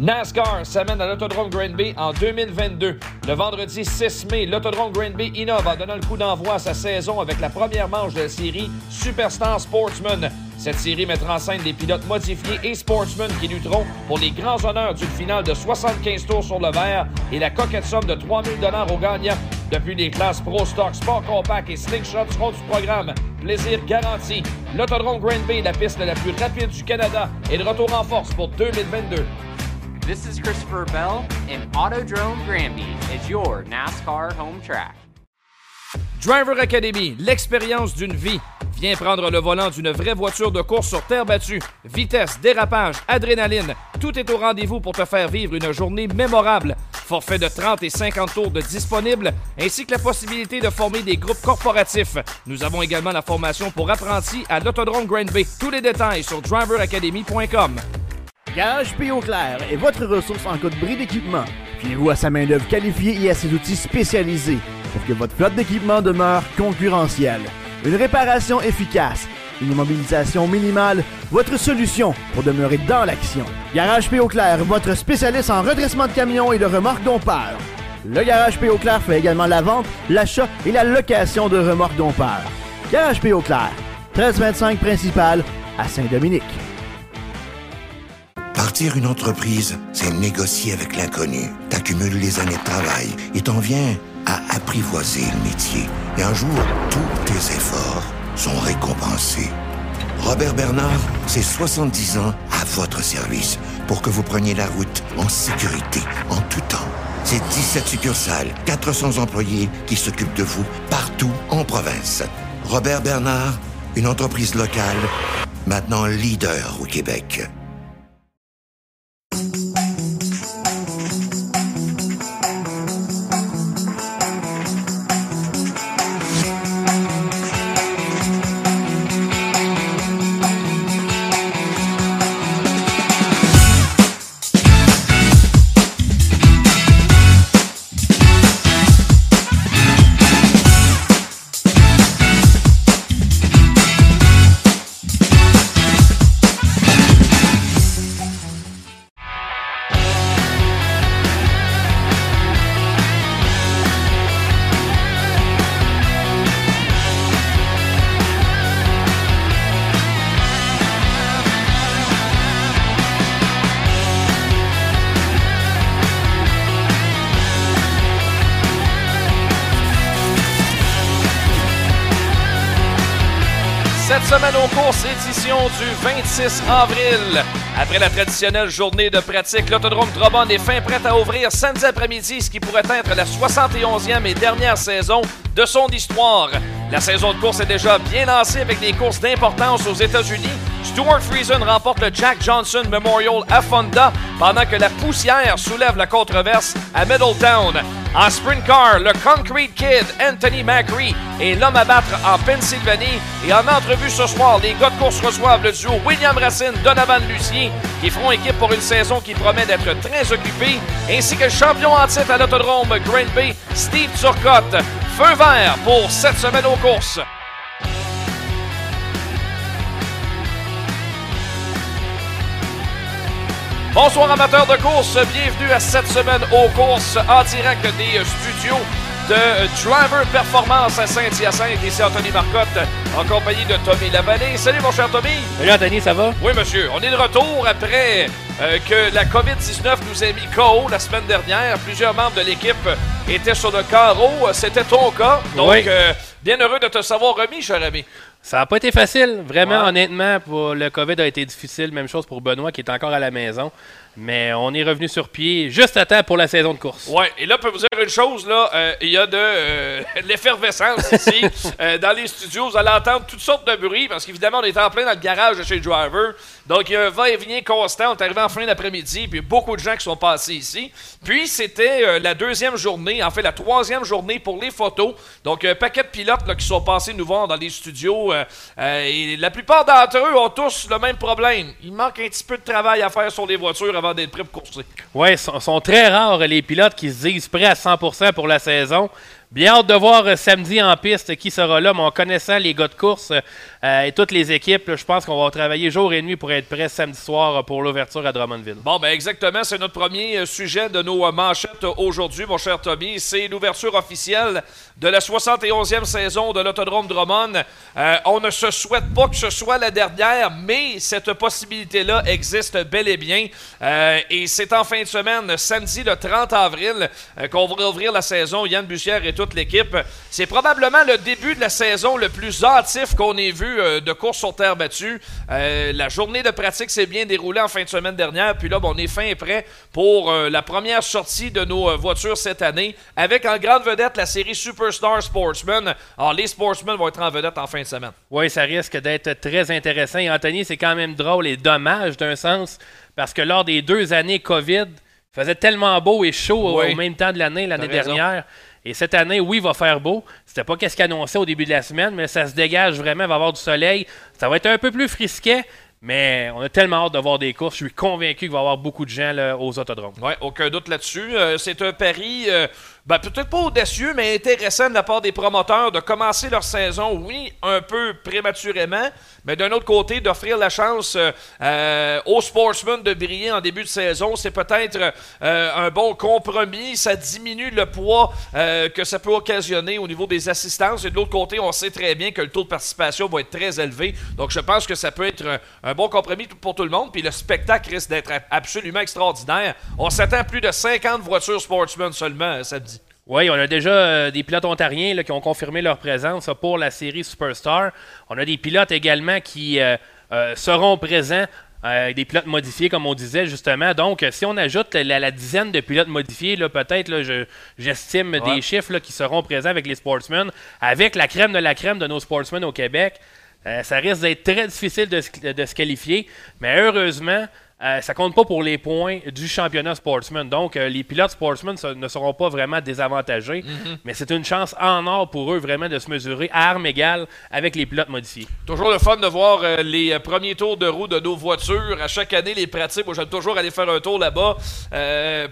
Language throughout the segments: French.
NASCAR s'amène à l'Autodrome Granby en 2022. Le vendredi 6 mai, l'Autodrome Granby innove en donnant le coup d'envoi à sa saison avec la première manche de la série Superstar Sportsman. Cette série mettra en scène des pilotes modifiés et sportsmen qui lutteront pour les grands honneurs d'une finale de 75 tours sur le verre et la coquette somme de 3000 dollars aux gagnants. Depuis les classes Pro Stock, Sport Compact et Slingshot seront du programme. Plaisir garanti. L'Autodrome Granby, la piste la plus rapide du Canada, est de retour en force pour 2022. This is Christopher Bell, and Autodrome Granby is your NASCAR home track. Driver Academy, l'expérience d'une vie. Viens prendre le volant d'une vraie voiture de course sur terre battue. Vitesse, dérapage, adrénaline, tout est au rendez-vous pour te faire vivre une journée mémorable. Forfait de 30 et 50 tours de disponible, ainsi que la possibilité de former des groupes corporatifs. Nous avons également la formation pour apprentis à l'Autodrome Grand Bay. Tous les détails sur driveracademy.com. Garage P. Clair est votre ressource en cas de bris d'équipement. Fiez-vous à sa main-d'œuvre qualifiée et à ses outils spécialisés pour que votre flotte d'équipement demeure concurrentielle. Une réparation efficace, une immobilisation minimale, votre solution pour demeurer dans l'action. Garage P. Clair, votre spécialiste en redressement de camions et de remorques dompeurs. Le Garage P. Clair fait également la vente, l'achat et la location de remorques dompeurs. Garage P. Clair, 1325 principal à Saint-Dominique. Partir une entreprise, c'est négocier avec l'inconnu. T'accumules les années de travail et t'en viens à apprivoiser le métier. Et un jour, tous tes efforts sont récompensés. Robert Bernard, c'est 70 ans à votre service pour que vous preniez la route en sécurité, en tout temps. C'est 17 succursales, 400 employés qui s'occupent de vous partout en province. Robert Bernard, une entreprise locale, maintenant leader au Québec. 26 avril. Après la traditionnelle journée de pratique, l'autodrome Trabonne est fin prête à ouvrir samedi après-midi, ce qui pourrait être la 71e et dernière saison de son histoire. La saison de course est déjà bien lancée avec des courses d'importance aux États-Unis. Stuart Friesen remporte le Jack Johnson Memorial à Fonda pendant que la poussière soulève la controverse à Middletown. En sprint car, le Concrete Kid Anthony Macri est l'homme à battre en Pennsylvanie. Et en entrevue ce soir, les gars de course reçoivent le duo William Racine, Donovan Lucien, qui feront équipe pour une saison qui promet d'être très occupée, ainsi que le champion en titre à l'autodrome Grand Bay, Steve Turcotte. Feu vert pour cette semaine aux courses. Bonsoir amateurs de course, bienvenue à cette semaine aux courses en direct des studios de Driver Performance à Saint-Hyacinthe. Ici Anthony Marcotte en compagnie de Tommy Lavallée. Salut mon cher Tommy. Salut Anthony, ça va? Oui monsieur, on est de retour après euh, que la COVID-19 nous ait mis KO la semaine dernière. Plusieurs membres de l'équipe étaient sur le carreau. C'était ton cas. Donc, Oui. euh, bien heureux de te savoir remis, cher ami. Ça n'a pas été facile, vraiment, Ouais. honnêtement. Pour le COVID a été difficile. Même chose pour Benoît qui est encore à la maison. Mais on est revenu sur pied juste à temps pour la saison de course. Ouais, et là, je peux vous dire une chose, là, euh, il y a de euh, l'effervescence ici, euh, dans les studios. Vous allez entendre toutes sortes de bruits, parce qu'évidemment, on est en plein dans le garage de chez Driver. Donc, il y a un va-et-vient constant. On est arrivé en fin d'après-midi, puis beaucoup de gens qui sont passés ici. Puis, c'était la deuxième journée, en fait, la troisième journée pour les photos. Donc, un paquet de pilotes là, qui sont passés nous voir dans les studios. et la plupart d'entre eux ont tous le même problème. Il manque un petit peu de travail à faire sur les voitures avant d'être prêts pour courser. Ouais, sont, sont très rares les pilotes qui se disent prêts à 100% pour la saison. Bien hâte de voir euh, samedi en piste qui sera là, mais en connaissant les gars de course euh, et toutes les équipes, je pense qu'on va travailler jour et nuit pour être prêt samedi soir pour l'ouverture à Drummondville. Bon, ben exactement, c'est notre premier euh, sujet de nos manchettes aujourd'hui, mon cher Tommy. C'est l'ouverture officielle de la 71e saison de l'Autodrome Drummond. On ne se souhaite pas que ce soit la dernière, mais cette possibilité-là existe bel et bien. Et c'est en fin de semaine, samedi le 30 avril, qu'on va ouvrir la saison. Yann Bussière et toute l'équipe. C'est probablement le début de la saison le plus hâtif qu'on ait vu euh, de course sur terre battue. Euh, la journée de pratique s'est bien déroulée en fin de semaine dernière. Puis là, bon, on est fin et prêt pour euh, la première sortie de nos voitures cette année, avec en grande vedette la série Superstar Sportsman. Alors, les Sportsmen vont être en vedette en fin de semaine. Oui, ça risque d'être très intéressant. Et Anthony, c'est quand même drôle et dommage d'un sens, parce que lors des deux années COVID, il faisait tellement beau et chaud au- Oui. au même temps de l'année, l'année raison. Et cette année, oui, il va faire beau. C'était pas qu'est-ce qu'annonçait au début de la semaine, mais ça se dégage vraiment, il va y avoir du soleil. Ça va être un peu plus frisquet, mais on a tellement hâte de voir des courses. Je suis convaincu qu'il va y avoir beaucoup de gens là, aux autodromes. Ouais, aucun doute là-dessus. Euh, c'est un pari, euh, ben, peut-être pas audacieux, mais intéressant de la part des promoteurs de commencer leur saison, oui, un peu prématurément, mais d'un autre côté, d'offrir la chance euh, euh, aux sportsmen de briller en début de saison. C'est peut-être euh, un bon compromis. Ça diminue le poids que ça peut occasionner au niveau des assistances. Et de l'autre côté, on sait très bien que le taux de participation va être très élevé. Donc, je pense que ça peut être un, bon compromis pour tout le monde. Puis le spectacle risque d'être absolument extraordinaire. On s'attend à plus de 50 voitures sportsmen seulement samedi. Oui, on a déjà euh, des pilotes ontariens là, qui ont confirmé leur présence pour la série Superstar. On a des pilotes également qui euh, euh, seront présents. des pilotes modifiés, comme on disait justement. Donc, si on ajoute la, la dizaine de pilotes modifiés, peut-être, je- j'estime Ouais. des chiffres là, qui seront présents avec les sportsmen, avec la crème de la crème de nos sportsmen au Québec. Ça risque d'être très difficile de se qualifier, mais heureusement, euh, ça compte pas pour les points du championnat sportsman. Donc, euh, les pilotes sportsmen ne seront pas vraiment désavantagés, mais c'est une chance en or pour eux vraiment de se mesurer à armes égales avec les pilotes modifiés. Toujours le fun de voir euh, les euh, premiers tours de roue de nos voitures. À chaque année, les pratiques, moi j'aime toujours aller faire un tour là-bas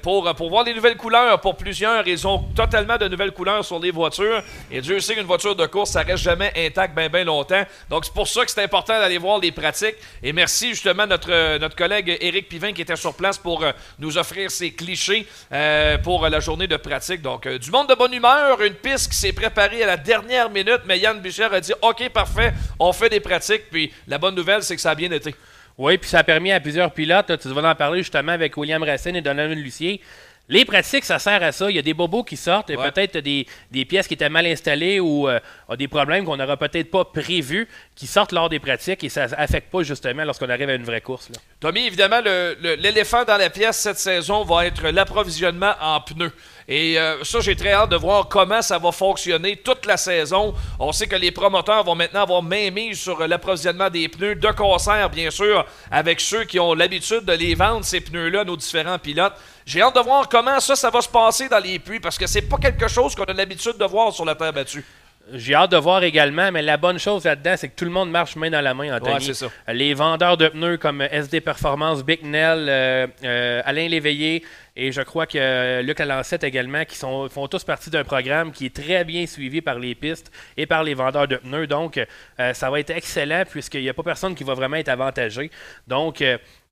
pour, pour voir les nouvelles couleurs. Pour plusieurs, ils ont totalement de nouvelles couleurs sur les voitures. Et Dieu sait qu'une voiture de course, ça reste jamais intact bien bien longtemps. Donc c'est pour ça que c'est important d'aller voir les pratiques. Et merci justement à notre, notre collègue Éric Pivin qui était sur place pour euh, nous offrir ses clichés euh, pour la journée de pratique. Donc euh, du monde de bonne humeur, une piste qui s'est préparée à la dernière minute, mais Yann Boucher a dit OK, parfait, on fait des pratiques. Puis la bonne nouvelle, c'est que ça a bien été. Oui, puis ça a permis à plusieurs pilotes, tu vas en parler justement avec William Racine et Donovan Lucier. Les pratiques, ça sert à ça. Il y a des bobos qui sortent, et Ouais. peut-être des, des pièces qui étaient mal installées ou euh, ont des problèmes qu'on n'aurait peut-être pas prévus qui sortent lors des pratiques et ça n'affecte pas justement lorsqu'on arrive à une vraie course. là. Tommy, évidemment, l'éléphant dans la pièce cette saison va être l'approvisionnement en pneus. Et euh, ça, j'ai très hâte de voir comment ça va fonctionner toute la saison. On sait que les promoteurs vont maintenant avoir main mise sur l'approvisionnement des pneus de concert, bien sûr, avec ceux qui ont l'habitude de les vendre, ces pneus-là, nos différents pilotes. J'ai hâte de voir comment ça, ça va se passer dans les puits, parce que c'est pas quelque chose qu'on a l'habitude de voir sur la terre battue. J'ai hâte de voir également, mais la bonne chose là-dedans, c'est que tout le monde marche main dans la main, Anthony. Ouais, c'est ça. Les vendeurs de pneus comme SD Performance, Bicknell, euh, euh, Alain Léveillé et je crois que euh, Luc Alancette également, qui sont, font tous partie d'un programme qui est très bien suivi par les pistes et par les vendeurs de pneus. Donc, euh, ça va être excellent puisqu'il n'y a pas personne qui va vraiment être avantagé. Donc,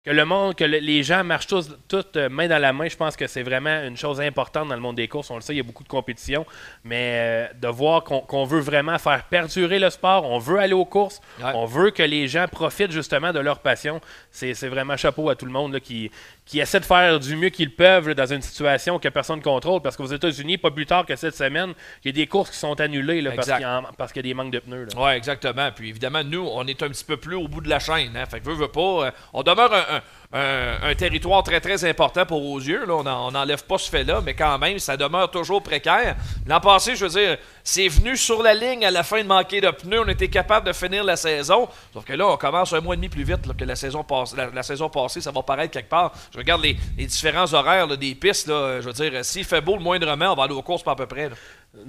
que le monde, que le- les gens marchent tous, toutes euh, main dans la main, je pense que c'est vraiment une chose importante dans le monde des courses. On le sait, il y a beaucoup de compétition, mais euh, de voir qu'on veut vraiment faire perdurer le sport, on veut aller aux courses, Ouais. on veut que les gens profitent justement de leur passion. C'est c'est vraiment chapeau à tout le monde là, qui, qui essaie de faire du mieux qu'ils peuvent là, dans une situation que personne ne contrôle. Parce qu'aux États-Unis, pas plus tard que cette semaine, il y a des courses qui sont annulées là, parce qu'il y, a- parce qu'il y a des manques de pneus. Oui, exactement. Puis évidemment, nous, on est un petit peu plus au bout de la chaîne. Hein? Fait que veut, veut pas. euh, on demeure un, un- un- territoire très, très important pour aux yeux. Là. On n'enlève pas ce fait-là, mais quand même, ça demeure toujours précaire. L'an passé, je veux dire, c'est venu sur la ligne à la fin de manquer de pneus. On était capable de finir la saison. Sauf que là, on commence un mois et demi plus vite que la saison, passée. Ça va paraître quelque part. Je regarde les, différents horaires des pistes. Là, je veux dire, s'il fait beau le moindrement, on va aller aux courses pas à peu près.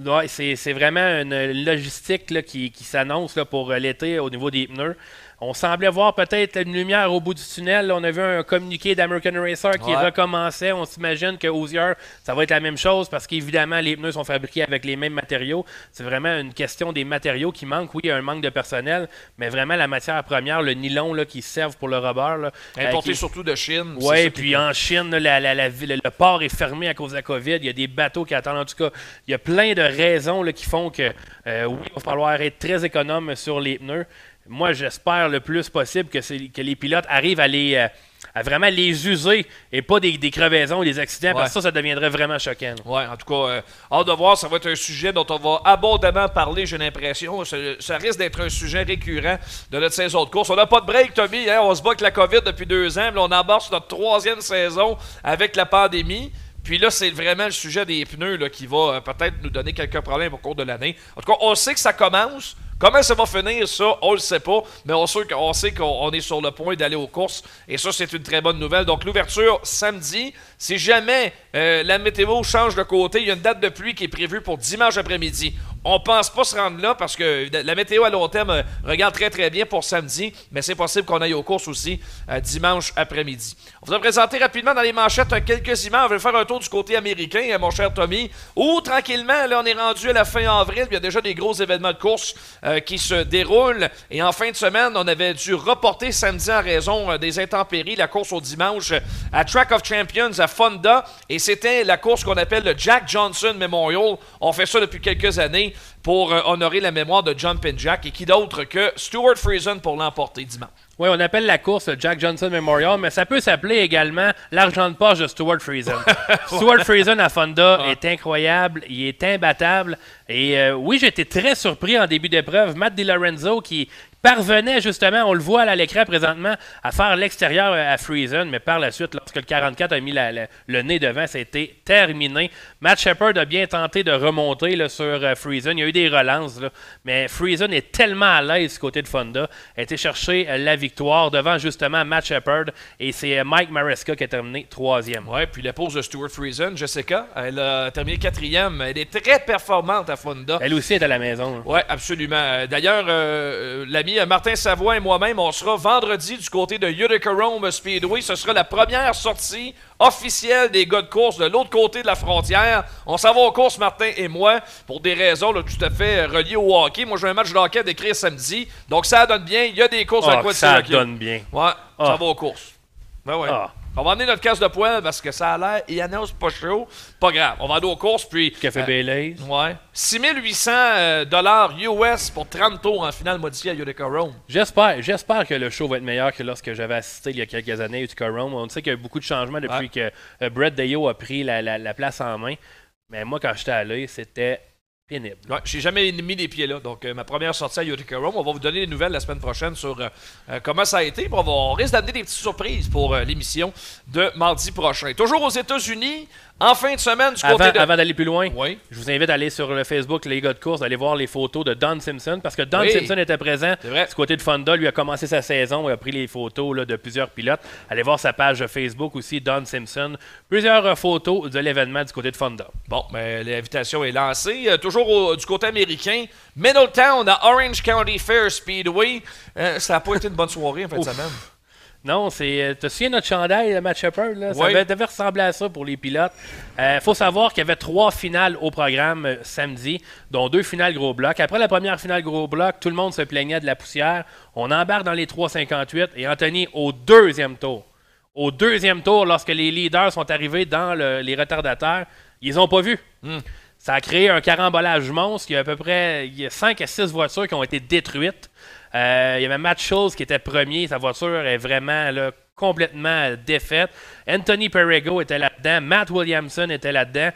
Ouais, c'est vraiment une logistique là, qui, qui s'annonce pour euh, l'été au niveau des pneus. On semblait voir peut-être une lumière au bout du tunnel. On a vu un communiqué d'American Racer qui Ouais. recommençait. On s'imagine que Hoosier, ça va être la même chose parce qu'évidemment, les pneus sont fabriqués avec les mêmes matériaux. C'est vraiment une question des matériaux qui manquent. Oui, il y a un manque de personnel, mais vraiment la matière première, le nylon là, qui servent pour le rubber. là, euh, Importé qui- surtout de Chine. oui, puis en Chine, là, la- la- la ville- le port est fermé à cause de la COVID. Il y a des bateaux qui attendent. En tout cas, il y a plein de raisons là, qui font que, euh, oui, il va falloir être très économe sur les pneus. Moi, j'espère le plus possible que, les pilotes arrivent à les. euh, à vraiment les user et pas des, des crevaisons ou des accidents, parce que ça, ça deviendrait vraiment choquant. Ouais, en tout cas, euh, hâte de voir, ça va être un sujet dont on va abondamment parler, j'ai l'impression. Ça, ça risque d'être un sujet récurrent de notre saison de course. On n'a pas de break, Tommy. hein, On se bat avec la COVID depuis deux ans. là, on embarque sur notre troisième saison avec la pandémie. Puis là, c'est vraiment le sujet des pneus là, qui va euh, peut-être nous donner quelques problèmes au cours de l'année. En tout cas, on sait que ça commence. Comment ça va finir, ça, on le sait pas. Mais on sait qu'on est sur le point d'aller aux courses. Et ça, c'est une très bonne nouvelle. Donc, l'ouverture samedi. Si jamais euh, la météo change de côté, il y a une date de pluie qui est prévue pour dimanche après-midi. On pense pas se rendre là parce que la météo à long terme euh, regarde très très bien pour samedi, mais c'est possible qu'on aille aux courses aussi euh, dimanche après-midi. On vous a présenté rapidement dans les manchettes euh, quelques images. On va faire un tour du côté américain, mon cher Tommy, où tranquillement, là, on est rendu à la fin avril. Il y a déjà des gros événements de course qui se déroulent. Et en fin de semaine, on avait dû reporter samedi en raison des intempéries la course au dimanche à Track of Champions à Fonda. Et c'était la course qu'on appelle le Jack Johnson Memorial. On fait ça depuis quelques années pour euh, honorer la mémoire de Jumpin' Jack. Et qui d'autre que Stuart Friesen pour l'emporter dimanche. Oui, on appelle la course le Jack Johnson Memorial, mais ça peut s'appeler également l'argent de poche de Stuart Friesen. Stuart Friesen à Fonda est incroyable, il est imbattable. Et euh, oui, j'étais très surpris en début d'épreuve. Matt DiLorenzo qui parvenait justement, on le voit à l'écran présentement, à faire l'extérieur euh, à Friesen, mais par la suite, lorsque le 44 a mis la- la- le nez devant, ça a été terminé. Matt Shepard a bien tenté de remonter là, sur euh, Friesen. Il y a eu des relances, là, mais Friesen est tellement à l'aise du côté de Fonda. A été chercher euh, la victoire devant justement Matt Shepard et c'est euh, Mike Maresca qui a terminé troisième. Ouais, puis la pause de Stuart Friesen, Jessica, elle a terminé quatrième. Elle est très performante à Fonda. Elle aussi est à la maison. Oui, absolument. D'ailleurs, l'ami euh, Martin Savoie et moi-même, on sera vendredi du côté de Utica Rome Speedway. Ce sera la première sortie officielle des gars de course de l'autre côté de la frontière. On s'en va aux courses, Martin et moi, pour des raisons là, tout à fait euh, reliées au hockey. Moi, j'ai un match de hockey à décrire samedi. Donc, ça donne bien. Il y a des courses à Ah, quoi que ça donne bien. Ouais, on Ah. s'en va aux courses. Ben ouais. Ah. On va emmener notre casse de poêle parce que ça a l'air, il annonce pas chaud. Pas grave, on va aller aux courses, puis... Café euh, Baileys. Ouais. 6800 euh, dollars US pour 30 tours en finale modifiée à Utica Rome. J'espère, j'espère que le show va être meilleur que lorsque j'avais assisté il y a quelques années à Utica Rome. On sait qu'il y a eu beaucoup de changements depuis Ouais. que euh, Brett Deyo a pris la, la- la place en main. Mais moi, quand j'étais allé, c'était pénible. Ouais, j'ai jamais mis les pieds là. Donc, euh, ma première sortie à Utica Rome. On va vous donner des nouvelles la semaine prochaine sur euh, euh, comment ça a été. On, va, risque d'amener des petites surprises pour l'émission de mardi prochain. Toujours aux États-Unis, en fin de semaine du côté Avant, de. avant d'aller plus loin, Oui. je vous invite à aller sur le Facebook Les gars de course, d'aller voir les photos de Don Simpson, parce que Don Oui. Simpson était présent du côté de Fonda. Lui a commencé sa saison, il a pris les photos là, de plusieurs pilotes. Allez voir sa page Facebook aussi, Don Simpson. Plusieurs euh, photos de l'événement du côté de Fonda. Bon, ben, l'invitation est lancée. Euh, toujours au- du côté américain, Middletown à Orange County Fair Speedway. Euh, ça n'a pas été une bonne soirée en fin de semaine. Non, c'est. euh, T'as souviens notre chandail, le Matt Shepard? Là? Ça Oui. devait ressembler à ça pour les pilotes. Il faut savoir qu'il y avait trois finales au programme euh, samedi, dont deux finales gros bloc. Après la première finale gros bloc, tout le monde se plaignait de la poussière. On embarque dans les 3,58 et Anthony au deuxième tour. Au deuxième tour, lorsque les leaders sont arrivés dans le- les retardataires, ils ont pas vu. Ça a créé un carambolage monstre. Il y a à peu près il y a 5 à 6 voitures qui ont été détruites. Euh, il y avait Matt Schultz qui était premier. Sa voiture est vraiment là, complètement défaite. Anthony Perrego était là-dedans. Matt Williamson était là-dedans.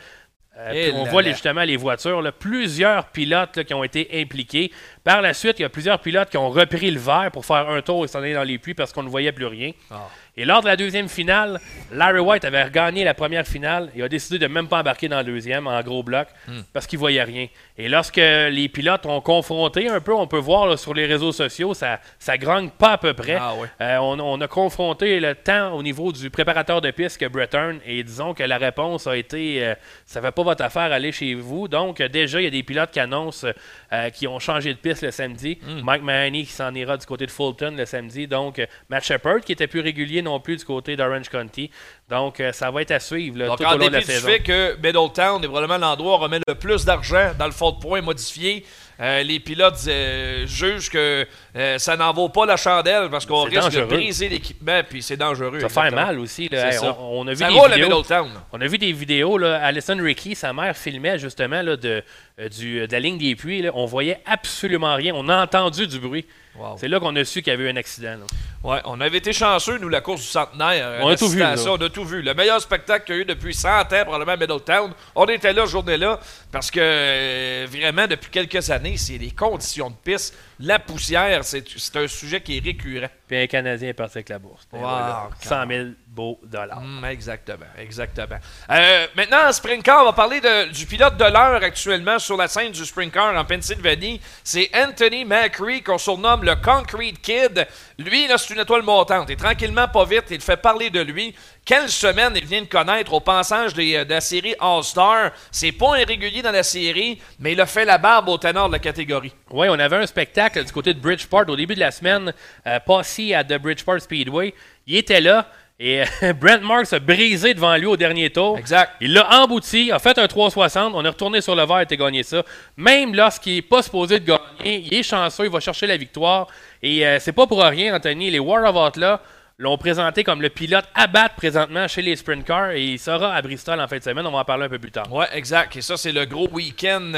Euh, on là voit là. justement les voitures, là, plusieurs pilotes là, qui ont été impliqués. Par la suite, il y a plusieurs pilotes qui ont repris le verre pour faire un tour et s'en aller dans les puits parce qu'on ne voyait plus rien. Ah. Et lors de la deuxième finale, Larry White avait regagné la première finale et a décidé de même pas embarquer dans la deuxième en gros bloc Hmm. parce qu'il voyait rien. Et lorsque les pilotes ont confronté un peu, on peut voir là, sur les réseaux sociaux, ça, ça grogne pas à peu près. Ah ouais. Euh, on, on a confronté le temps au niveau du préparateur de piste que Breton et disons que la réponse a été euh, ça fait pas votre affaire aller chez vous. Donc déjà il y a des pilotes qui annoncent euh, qui ont changé de piste le samedi. Hmm. Mike Mahoney qui s'en ira du côté de Fulton le samedi. Donc Matt Shepard qui était plus régulier non plus du côté d'Orange County. Donc euh, ça va être à suivre là, Donc, tout en au long de la saison. fait que Middletown est probablement l'endroit où on remet le plus d'argent dans le fond de points modifié, euh, les pilotes euh, jugent que ça n'en vaut pas la chandelle parce qu'on risque de dangereux. briser l'équipement, puis c'est dangereux. Ça va faire mal aussi. là. C'est Hey, ça. on, on a vu Ça des roule à vidéos. Middletown. On a vu des vidéos, là, Alison Ricky, sa mère filmait justement là, de, du, de la ligne des puits. là. On voyait absolument rien. On a entendu du bruit. Wow. C'est là qu'on a su qu'il y avait eu un accident. là. Ouais, on avait été chanceux, nous, la course du centenaire. On a tout vu, là. On a tout vu. Le meilleur spectacle qu'il y a eu depuis 100 ans, probablement à Middletown. On était là, journée-là, parce que euh, vraiment, depuis quelques années, c'est les conditions de piste. La poussière, c'est un sujet qui est récurrent. Puis un Canadien est parti avec la bourse. Ben Wow, voilà. quand 100 000 beaux dollars. Hum, exactement, exactement. Euh, maintenant, en sprint car, on va parler de- du pilote de l'heure actuellement sur la scène du sprint car en Pennsylvanie. C'est Anthony Macri, qu'on surnomme le Concrete Kid. Lui, là, c'est une étoile montante. Et tranquillement, pas vite, il fait parler de lui. Quelle semaine il vient de connaître au passage des- euh, de la série All-Star. C'est pas un régulier dans la série, mais il a fait la barbe au ténor de la catégorie. Oui, on avait un spectacle du côté de Bridgeport au début de la semaine, euh, passé à The Bridgeport Speedway. Il était là et euh, Brent Marks a brisé devant lui au dernier tour. Exact. Il l'a embouti, a fait un 360, on est retourné sur le verre et a gagné ça. Même lorsqu'il n'est pas supposé de gagner, il est chanceux, il va chercher la victoire. Et euh, c'est pas pour rien, Anthony. Les War of Atlas l'ont présenté comme le pilote à battre présentement chez les sprint cars et il sera à Bristol en fin de semaine. On va en parler un peu plus tard. Ouais, exact. Et ça, c'est le gros week-end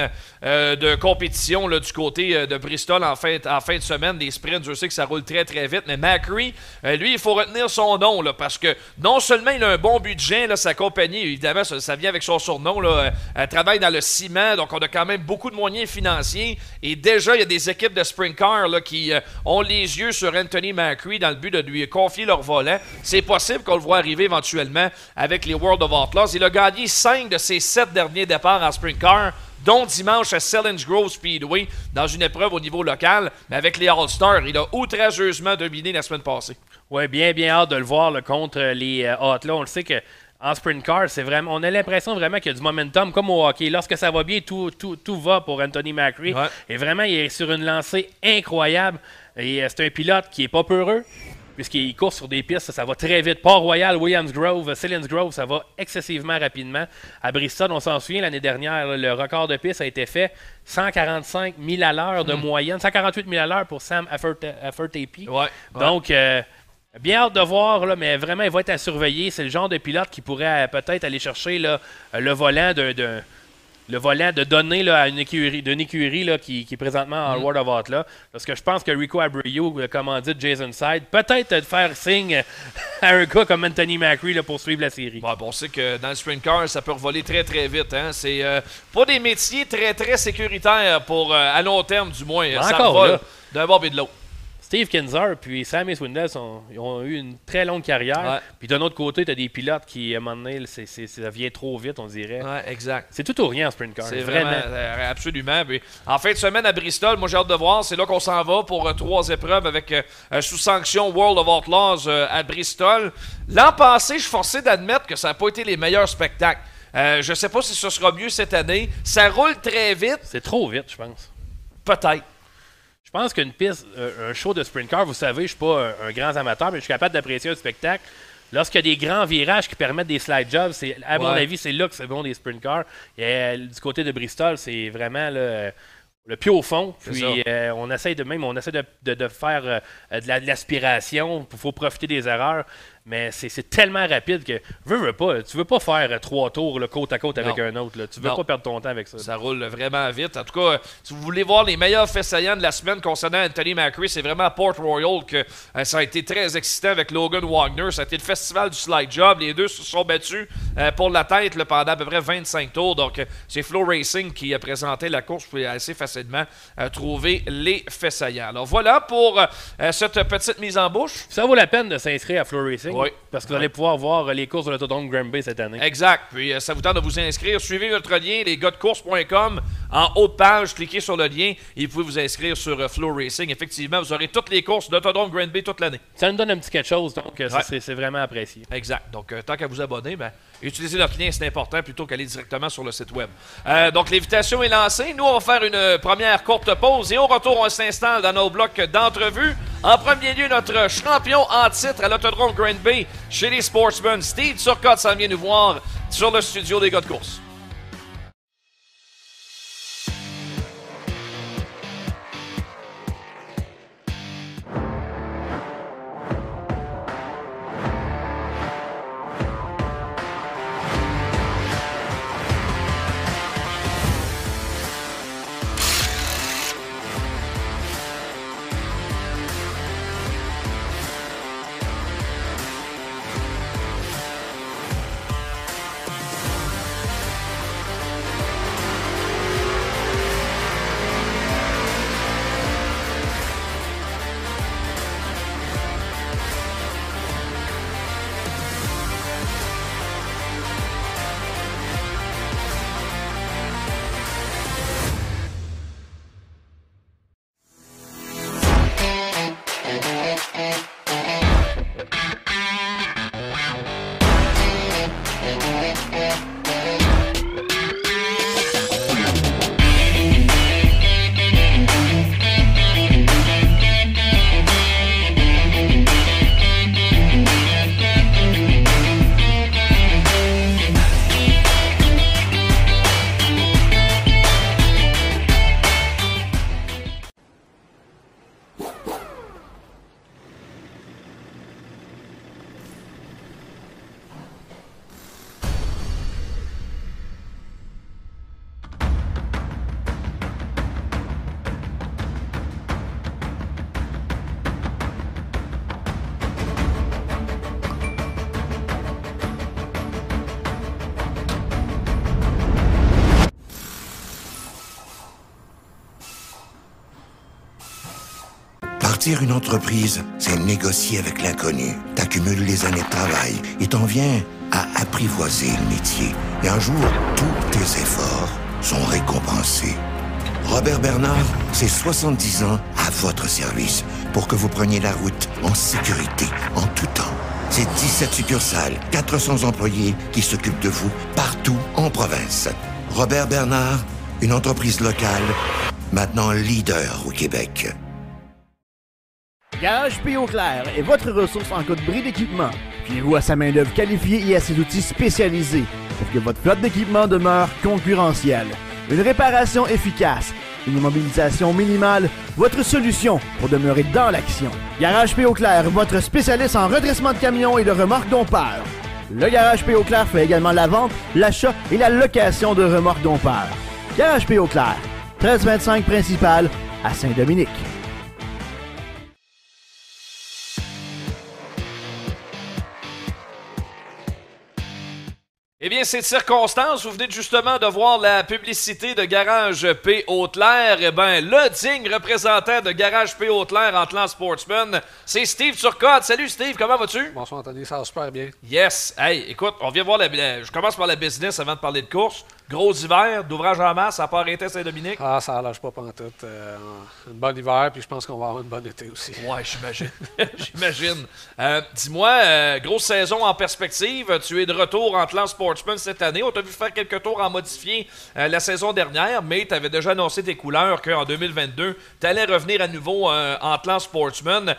euh, de compétition là, du côté euh, de Bristol en fin, de semaine. Des sprints, je sais que ça roule très, très vite. Mais Macri, euh, lui, il faut retenir son nom là, parce que non seulement il a un bon budget, là, sa compagnie, évidemment, ça, vient avec son surnom, là, elle travaille dans le ciment, donc on a quand même beaucoup de moyens financiers. Et déjà, il y a des équipes de sprint car là, qui ont les yeux sur Anthony Macri dans le but de lui confier leur volant. C'est possible qu'on le voit arriver éventuellement avec les World of Outlaws. Il a gagné 5 de ses 7 derniers départs en sprint car, dont dimanche à Selins Grove Speedway dans une épreuve au niveau local. Mais avec les All-Stars, il a outrageusement dominé la semaine passée. Ouais, bien, bien hâte de le voir là, contre les euh, Atlas. On le sait que en sprint car, c'est vraiment, on a l'impression vraiment qu'il y a du momentum comme au hockey. Lorsque ça va bien, tout, tout, tout va pour Anthony. Ouais. Et vraiment, il est sur une lancée incroyable. Et euh, c'est un pilote qui est pas peureux. Puisqu'il court sur des pistes, ça va très vite. Port-Royal, Williams Grove, Selins Grove, ça va excessivement rapidement. À Bristol, on s'en souvient, l'année dernière, là, le record de piste a été fait 145 000 à l'heure de moyenne, 148 000 à l'heure pour Sam Affertapi. Ouais. Donc, euh, bien hâte de voir, là, mais vraiment, il va être à surveiller. C'est le genre de pilote qui pourrait euh, peut-être aller chercher là, euh, le volant d'un. Le volant de donner là, à une écurie, d'une écurie là, qui, qui est présentement en World of Atlas. Parce que je pense que Rico Abreu, euh, commandite Jason Side, peut-être de faire signe à un gars comme Anthony là, pour suivre la série. Bon, bon, on sait que dans le sprint car, ça peut revoler très très vite. Hein? C'est euh, pas des métiers très très sécuritaires pour euh, à long terme du moins. ça Encore, là. d'un bord et de l'autre. Steve Kinzer puis Sammy Swindell sont- ils ont eu une très longue carrière. Ouais. Puis d'un autre côté, tu as des pilotes qui, à un moment donné, ça vient trop vite, on dirait. Ouais, exact. C'est tout ou rien en sprint car. C'est vraiment, vraiment. euh, absolument. Puis, en fin de semaine à Bristol, moi j'ai hâte de voir. C'est là qu'on s'en va pour euh, trois épreuves avec euh, sous sanction World of Outlaws euh, à Bristol. L'an passé, je suis forcé d'admettre que ça n'a pas été les meilleurs spectacles. Euh, je sais pas si ce sera mieux cette année. Ça roule très vite, C'est trop vite, je pense. peut-être. Je pense qu'une piste, euh, un show de sprint car, vous savez, je suis pas un, un grand amateur, mais je suis capable d'apprécier un spectacle. Lorsqu'il y a des grands virages qui permettent des slide jobs, c'est, à mon avis, c'est là que c'est bon des sprint cars. Et euh, du côté de Bristol, c'est vraiment euh, le pied au fond. Puis euh, on essaye de même, on essaie de, de- de faire euh, de, la- de l'aspiration. Il faut profiter des erreurs. Mais c'est, tellement rapide que veux, veux pas. Tu veux pas faire euh, trois tours là, côte à côte avec Non. un autre. là. Tu veux Non. pas perdre ton temps avec ça. Ça roule vraiment vite. En tout cas, euh, si vous voulez voir les meilleurs faits saillants de la semaine concernant Anthony Macri, c'est vraiment à Port Royal que euh, ça a été très excitant avec Logan Wagner. Ça a été le festival du slide job. Les deux se sont battus euh, pour la tête là, pendant à peu près 25 tours. Donc, c'est Flow Racing qui a présenté la course. Vous pouvez assez facilement euh, trouver les faits saillants. Alors, voilà pour euh, cette petite mise en bouche. Ça vaut la peine de s'inscrire à Flow Racing. Oui. Parce que vous allez pouvoir voir euh, les courses de l'autodrome Granby cette année. Exact. Puis euh, ça vous tente de vous inscrire. Suivez notre lien, lesgosdecourse.com. En haut de page, cliquez sur le lien et vous pouvez vous inscrire sur euh, Flow Racing. Effectivement, vous aurez toutes les courses d'Autodrome Grand Bay toute l'année. Ça nous donne un petit quelque chose, donc Ouais. c'est vraiment apprécié. Exact. Donc, tant qu'à vous abonner, ben, utilisez notre lien, c'est important, plutôt qu'aller directement sur le site web. Euh, donc, l'invitation est lancée. Nous, on va faire une première courte pause et au retour, on s'installe dans nos blocs d'entrevue. En premier lieu, notre champion en titre à l'Autodrome Grand Bay chez les Sportsmen, Steve Turcotte, s'en vient nous voir sur le studio des gars de course. Une entreprise, c'est négocier avec l'inconnu. T'accumules les années de travail et t'en viens à apprivoiser le métier. Et un jour, tous tes efforts sont récompensés. Robert Bernard, c'est 70 ans à votre service pour que vous preniez la route en sécurité, en tout temps. C'est 17 succursales, 400 employés qui s'occupent de vous partout en province. Robert Bernard, une entreprise locale, maintenant leader au Québec. Garage P.O. Clair est votre ressource en cas de bris d'équipement. Fiez-vous à sa main-d'œuvre qualifiée et à ses outils spécialisés pour que votre flotte d'équipement demeure concurrentielle. Une réparation efficace, une immobilisation minimale, votre solution pour demeurer dans l'action. Garage P.O. Clair, votre spécialiste en redressement de camions et de remorques dompeurs. Le Garage P.O. Clair fait également la vente, l'achat et la location de remorques dompeurs. Garage P.O. Clair, 1325 principal à Saint-Dominique. Eh bien, c'est de circonstance. Vous venez justement de voir la publicité de Garage P. Hautelaire. Eh bien, le digne représentant de Garage P. Hautelaire en clan Sportsman, c'est Steve Turcotte. Salut Steve, comment vas-tu? Bonsoir Anthony, ça va super bien. Yes. Hey, écoute, on vient voir la, la- Je commence par la business avant de parler de course. Gros hiver, d'ouvrage en masse, ça n'a pas arrêté Saint-Dominique. Ah, ça lâche pas pantoute. Euh, une bonne hiver, puis je pense qu'on va avoir une bonne été aussi. Ouais, j'imagine. j'imagine. Euh, Dis-moi, euh, grosse saison en perspective. Tu es de retour en clan Sportsman cette année. On t'a vu faire quelques tours en modifié euh, la saison dernière, mais tu avais déjà annoncé tes couleurs qu'en 2022, tu allais revenir à nouveau en clan Sportsman.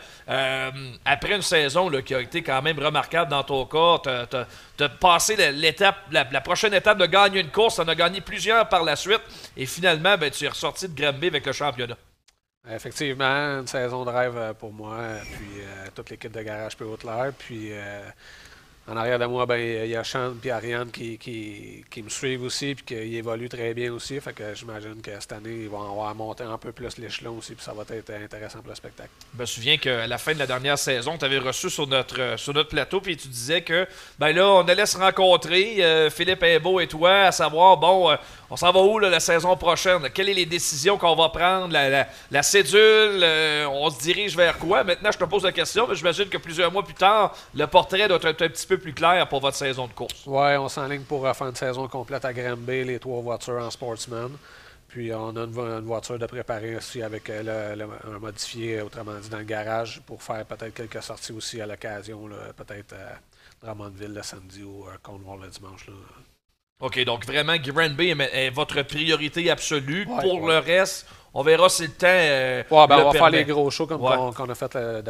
Après une saison là, qui a été quand même remarquable dans ton cas, as, passé la- l'étape, la, prochaine étape de gagner une course. En as gagné plusieurs par la suite. Et finalement, ben, tu es ressorti de Granby avec le championnat. Effectivement, une saison de rêve euh, pour moi, puis euh, toute l'équipe de garage P. Puis euh, en arrière de moi, ben, il y a Sean et Ariane qui, qui, qui me suivent aussi, puis qui évoluent très bien aussi. Fait que j'imagine que cette année, ils vont avoir monté un peu plus l'échelon aussi, puis ça va être intéressant pour le spectacle. Je me souviens qu'à la fin de la dernière saison, tu avais reçu sur notre, sur notre plateau, puis tu disais que, ben là, on allait se rencontrer, euh, Philippe Imbeau et toi, à savoir, bon, euh, on s'en va où la saison prochaine? Quelles sont les décisions qu'on va prendre? La, cédule, euh, on se dirige vers quoi? Maintenant, je te pose la question, mais j'imagine que plusieurs mois plus tard, le portrait doit être un petit peu plus clair pour votre saison de course. Ouais, on s'enligne pour euh, faire une saison complète à Granby, les trois voitures en Sportsman. Puis on a une, vo- une voiture de préparer aussi avec euh, un modifié, autrement dit, dans le garage pour faire peut-être quelques sorties aussi à l'occasion, peut-être à Drummondville le samedi ou à Cornwall le dimanche. Là. OK, donc vraiment, Granby est, est votre priorité absolue. Ouais, pour ouais. le reste, on verra si le temps. euh, Ouais, ben, le on va faire les gros shows comme qu'on qu'on a fait euh,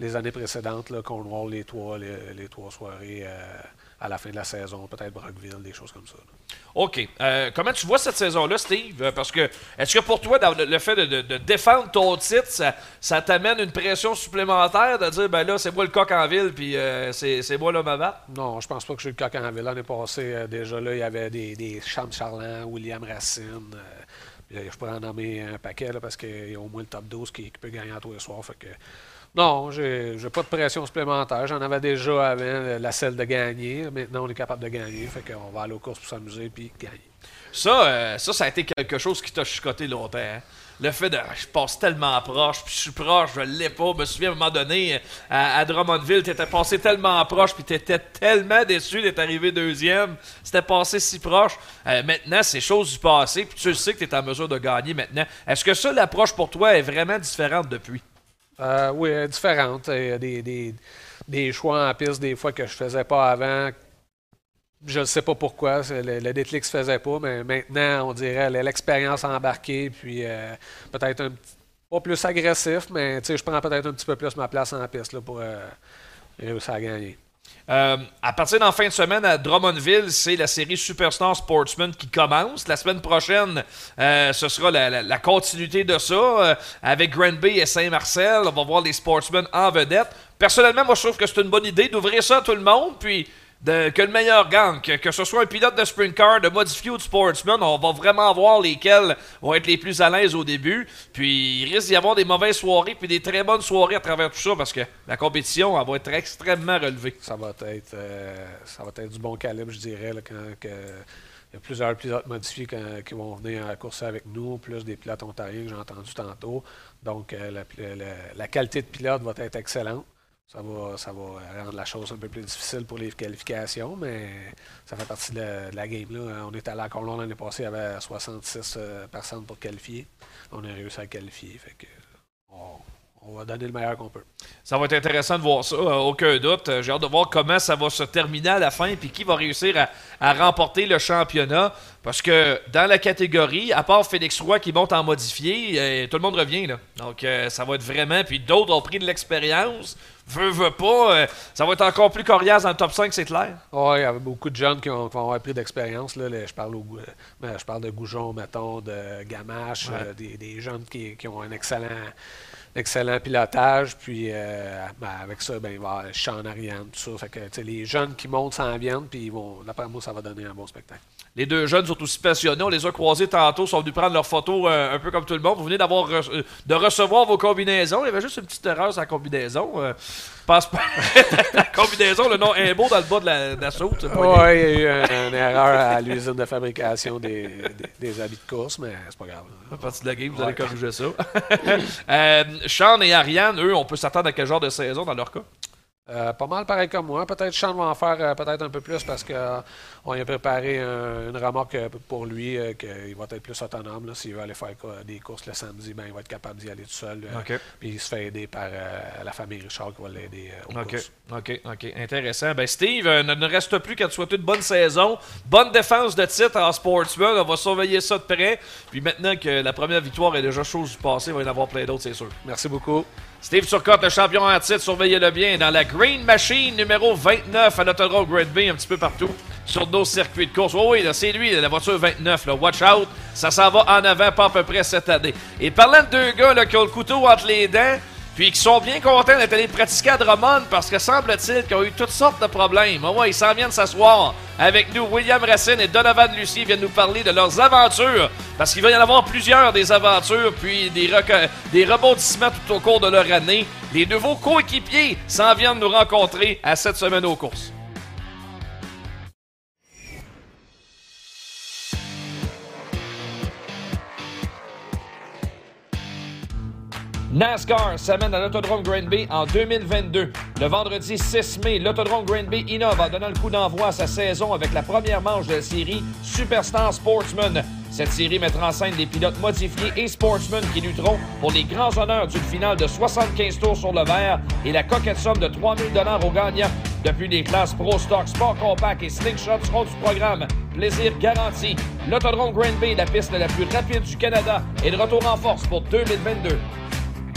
les années précédentes, Cornwall, les trois, les, les trois soirées euh, à la fin de la saison, peut-être Brockville, des choses comme ça. là. OK. Euh, comment tu vois cette saison-là, Steve? Euh, Parce que, est-ce que pour toi, dans le, fait de, de- de défendre ton titre, ça, ça t'amène une pression supplémentaire de dire, ben là, c'est moi le coq en ville, puis euh, c'est moi l'homme à battre? Non, je pense pas que je suis le coq en ville. L'année passée, euh, déjà là, il y avait des, des Cham Charland, William Racine. je pourrais en nommer un paquet là, parce qu'il y a au moins le top 12 qui, qui peut gagner à tous les soirs. Fait que, non, j'ai j'ai pas de pression supplémentaire. J'en avais déjà avant euh, la selle de gagner. Maintenant, on est capable de gagner. Fait qu'on va aller aux courses pour s'amuser puis gagner. Ça, euh, ça, ça a été quelque chose qui t'a chicoté longtemps. hein? Le fait de je passe tellement proche, puis je suis proche, je l'ai pas. Je me souviens à un moment donné, à, à Drummondville, t'étais passé tellement proche, puis t'étais tellement déçu d'être arrivé deuxième. C'était passé si proche. Euh, maintenant, c'est chose du passé, puis tu sais que t'es en mesure de gagner maintenant. Est-ce que ça, l'approche pour toi est vraiment différente depuis? Euh, oui, euh, différente. Il y a des, des, des choix en piste, des fois que je faisais pas avant. Je ne sais pas pourquoi. Le, le déclic se faisait pas, mais maintenant, on dirait l'expérience embarquée, puis euh, peut-être un petit- pas plus agressif, mais je prends peut-être un petit peu plus ma place en piste là, pour euh, réussir à gagner. Euh, à partir d'en fin de semaine à Drummondville, c'est la série Superstar Sportsman qui commence. La semaine prochaine, euh, ce sera la, continuité de ça euh, avec Granby et Saint-Marcel. On va voir les Sportsmen en vedette. Personnellement, moi, je trouve que c'est une bonne idée d'ouvrir ça à tout le monde, puis de- que le meilleur gagne. Que, ce soit un pilote de sprint car, de modifié ou de sportsman, on va vraiment voir lesquels vont être les plus à l'aise au début. Puis il risque d'y avoir des mauvaises soirées, puis des très bonnes soirées à travers tout ça, parce que la compétition, elle va être extrêmement relevée. Ça va être, euh, ça va être du bon calibre, je dirais, quand il y a plusieurs pilotes modifiés qui vont venir à courser avec nous, plus des pilotes ontariens que j'ai entendu tantôt. Donc, euh, la- la qualité de pilote va être excellente. Ça va, ça va rendre la chose un peu plus difficile pour les qualifications, mais ça fait partie de la, game. Là. On est allé à Colomb l'année passée, avait 66 euh, personnes pour qualifier. On a réussi à qualifier. Fait que, on va donner le meilleur qu'on peut. Ça va être intéressant de voir ça, euh, aucun doute. Euh, J'ai hâte de voir comment ça va se terminer à la fin, puis qui va réussir à, à remporter le championnat. Parce que dans la catégorie, à part Félix Roy qui monte en modifié, euh, tout le monde revient. Là. Donc ça va être vraiment. Puis d'autres ont pris de l'expérience. Veux, veux pas. ça va être encore plus coriace dans le top 5, c'est clair. Oui, il y avait beaucoup de jeunes qui, ont, qui vont avoir pris d'expérience. Je, parle au- je parle de Goujon, mettons, de Gamache, Ouais. des, des jeunes qui, qui ont un excellent, excellent pilotage. Puis euh, ben, avec ça, ben, il va avoir Sean Ariane, tout ça. Fait que, les jeunes qui montent s'en viennent, puis d'après moi, ça va donner un bon spectacle. Les deux jeunes sont aussi passionnés. On les a croisés tantôt, sont venus prendre leurs photos euh, un peu comme tout le monde. Vous venez d'avoir re- euh, de recevoir vos combinaisons. Il y avait juste une petite erreur sur la combinaison. Euh, pense pas. la combinaison, le nom est beau dans le bas de la, de la saute. Oui, il y a eu un- une erreur à l'usine de fabrication des, des, des habits de course, mais c'est pas grave. À partir de la game, vous Ouais. allez corriger ça. euh, Sean et Ariane, eux, on peut s'attendre à quel genre de saison dans leur cas? Euh, pas mal pareil comme moi. Peut-être Sean va en faire euh, peut-être un peu plus parce qu'on lui a préparé un- une remorque euh, pour lui euh, qu'il va être plus autonome. S'il veut aller faire des courses le samedi, ben, il va être capable d'y aller tout seul. euh. Puis il se fait aider par euh, la famille Richard qui va l'aider euh, aux OK, courses. OK, OK. Intéressant. Ben Steve, euh, ne ne reste plus qu'à te souhaiter une bonne saison. Bonne défense de titre en Sportsman. On va surveiller ça de près. Puis maintenant que la première victoire est déjà chose du passé, il va y en avoir plein d'autres, c'est sûr. Merci beaucoup. Steve Turcotte, le champion en titre, surveillez-le bien, dans la Green Machine numéro 29 à l'Autodrome Gridby, un petit peu partout sur nos circuits de course. Oh oui, c'est lui, la voiture 29, là. watch out, ça s'en va en avant pas à peu près cette année. Et parlant de deux gars là, qui ont le couteau entre les dents, puis qui sont bien contents d'être allés pratiquer à Drummond parce que semble-t-il qu'ils ont eu toutes sortes de problèmes. Oh ouais, ils s'en viennent s'asseoir avec nous. William Racine et Donovan Lucie viennent nous parler de leurs aventures parce qu'il va y en avoir plusieurs des aventures puis des, des rebondissements tout au cours de leur année. Les nouveaux coéquipiers s'en viennent nous rencontrer à cette semaine aux courses. NASCAR s'amène à l'Autodrome Granby en 2022. Le vendredi 6 mai, l'Autodrome Granby innove en donnant le coup d'envoi à sa saison avec la première manche de la série Superstar Sportsman. Cette série mettra en scène des pilotes modifiés et sportsmen qui lutteront pour les grands honneurs d'une finale de 75 tours sur le verre et la coquette somme de 3000 dollars aux gagnants. Depuis les classes Pro Stock, Sport Compact et Slingshot seront du programme. Plaisir garanti. L'Autodrome Granby, la piste la plus rapide du Canada, est de retour en force pour 2022.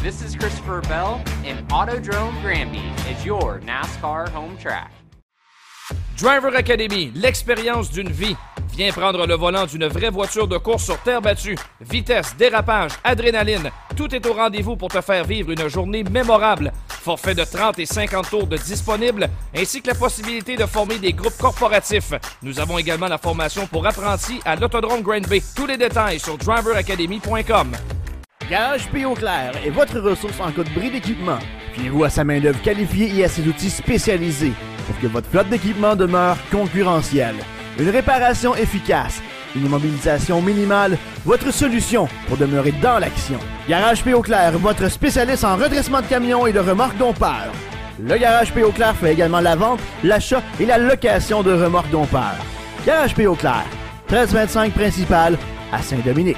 This is Christopher Bell, and Autodrome Granby is your NASCAR home track. Driver Academy, l'expérience d'une vie. Viens prendre le volant d'une vraie voiture de course sur terre battue. Vitesse, dérapage, adrénaline, tout est au rendez-vous pour te faire vivre une journée mémorable. Forfait de 30 et 50 tours de disponible, ainsi que la possibilité de former des groupes corporatifs. Nous avons également la formation pour apprentis à l'Autodrome Grand Bay. Tous les détails sur driveracademy.com. Garage P.O. Claire est votre ressource en cas de bris d'équipement. Fiez-vous à sa main-d'œuvre qualifiée et à ses outils spécialisés pour que votre flotte d'équipement demeure concurrentielle. Une réparation efficace, une immobilisation minimale, votre solution pour demeurer dans l'action. Garage P.O. Claire, votre spécialiste en redressement de camions et de remorques dompeurs. Le Garage P.O. Claire fait également la vente, l'achat et la location de remorques dompeurs. Garage P.O. Claire, 1325 principal à Saint-Dominique.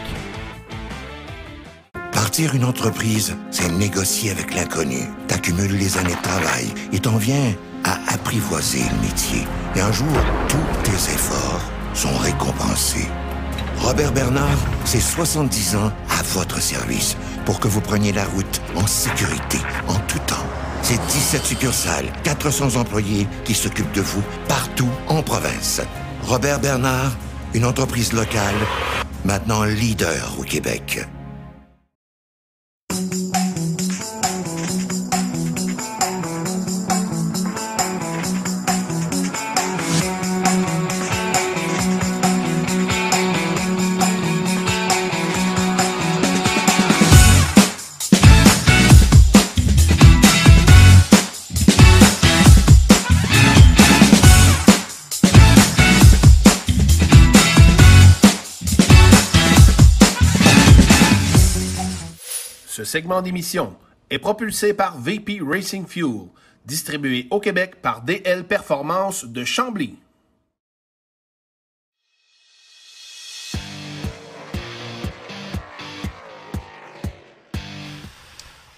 Partir une entreprise, c'est négocier avec l'inconnu. T'accumules les années de travail et t'en viens à apprivoiser le métier. Et un jour, tous tes efforts sont récompensés. Robert Bernard, c'est 70 ans à votre service pour que vous preniez la route en sécurité, en tout temps. C'est 17 succursales, 400 employés qui s'occupent de vous partout en province. Robert Bernard, une entreprise locale, maintenant leader au Québec. Segment d'émission est propulsé par VP Racing Fuel, distribué au Québec par DL Performance de Chambly.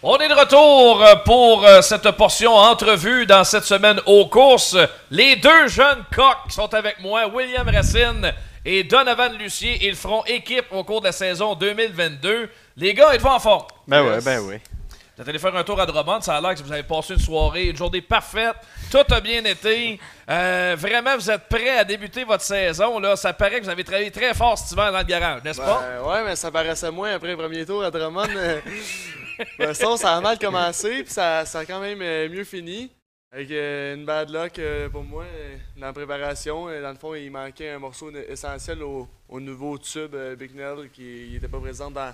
On est de retour euh, pour euh, cette portion entrevue dans cette semaine aux courses. Les deux jeunes coqs sont avec moi, William Racine et Donovan Lucier. Ils feront équipe au cours de la saison 2022. Les gars, êtes-vous en forme? Ben ouais, ben oui. Vous êtes allé faire un tour à Drummond, ça a l'air que vous avez passé une soirée, une journée parfaite. Tout a bien été. Euh, vraiment, vous êtes prêts à débuter votre saison. Là. Ça paraît que vous avez travaillé très fort cet hiver dans le garage, n'est-ce pas? Ben, ouais, mais ça paraissait moins après le premier tour à Drummond. Ben, sinon, ça a mal commencé, puis ça, ça a quand même euh, mieux fini. Avec euh, une bad luck pour moi dans la préparation. Dans le fond, il manquait un morceau essentiel au, au nouveau tube euh, Bicknell qui n'était pas présent dans,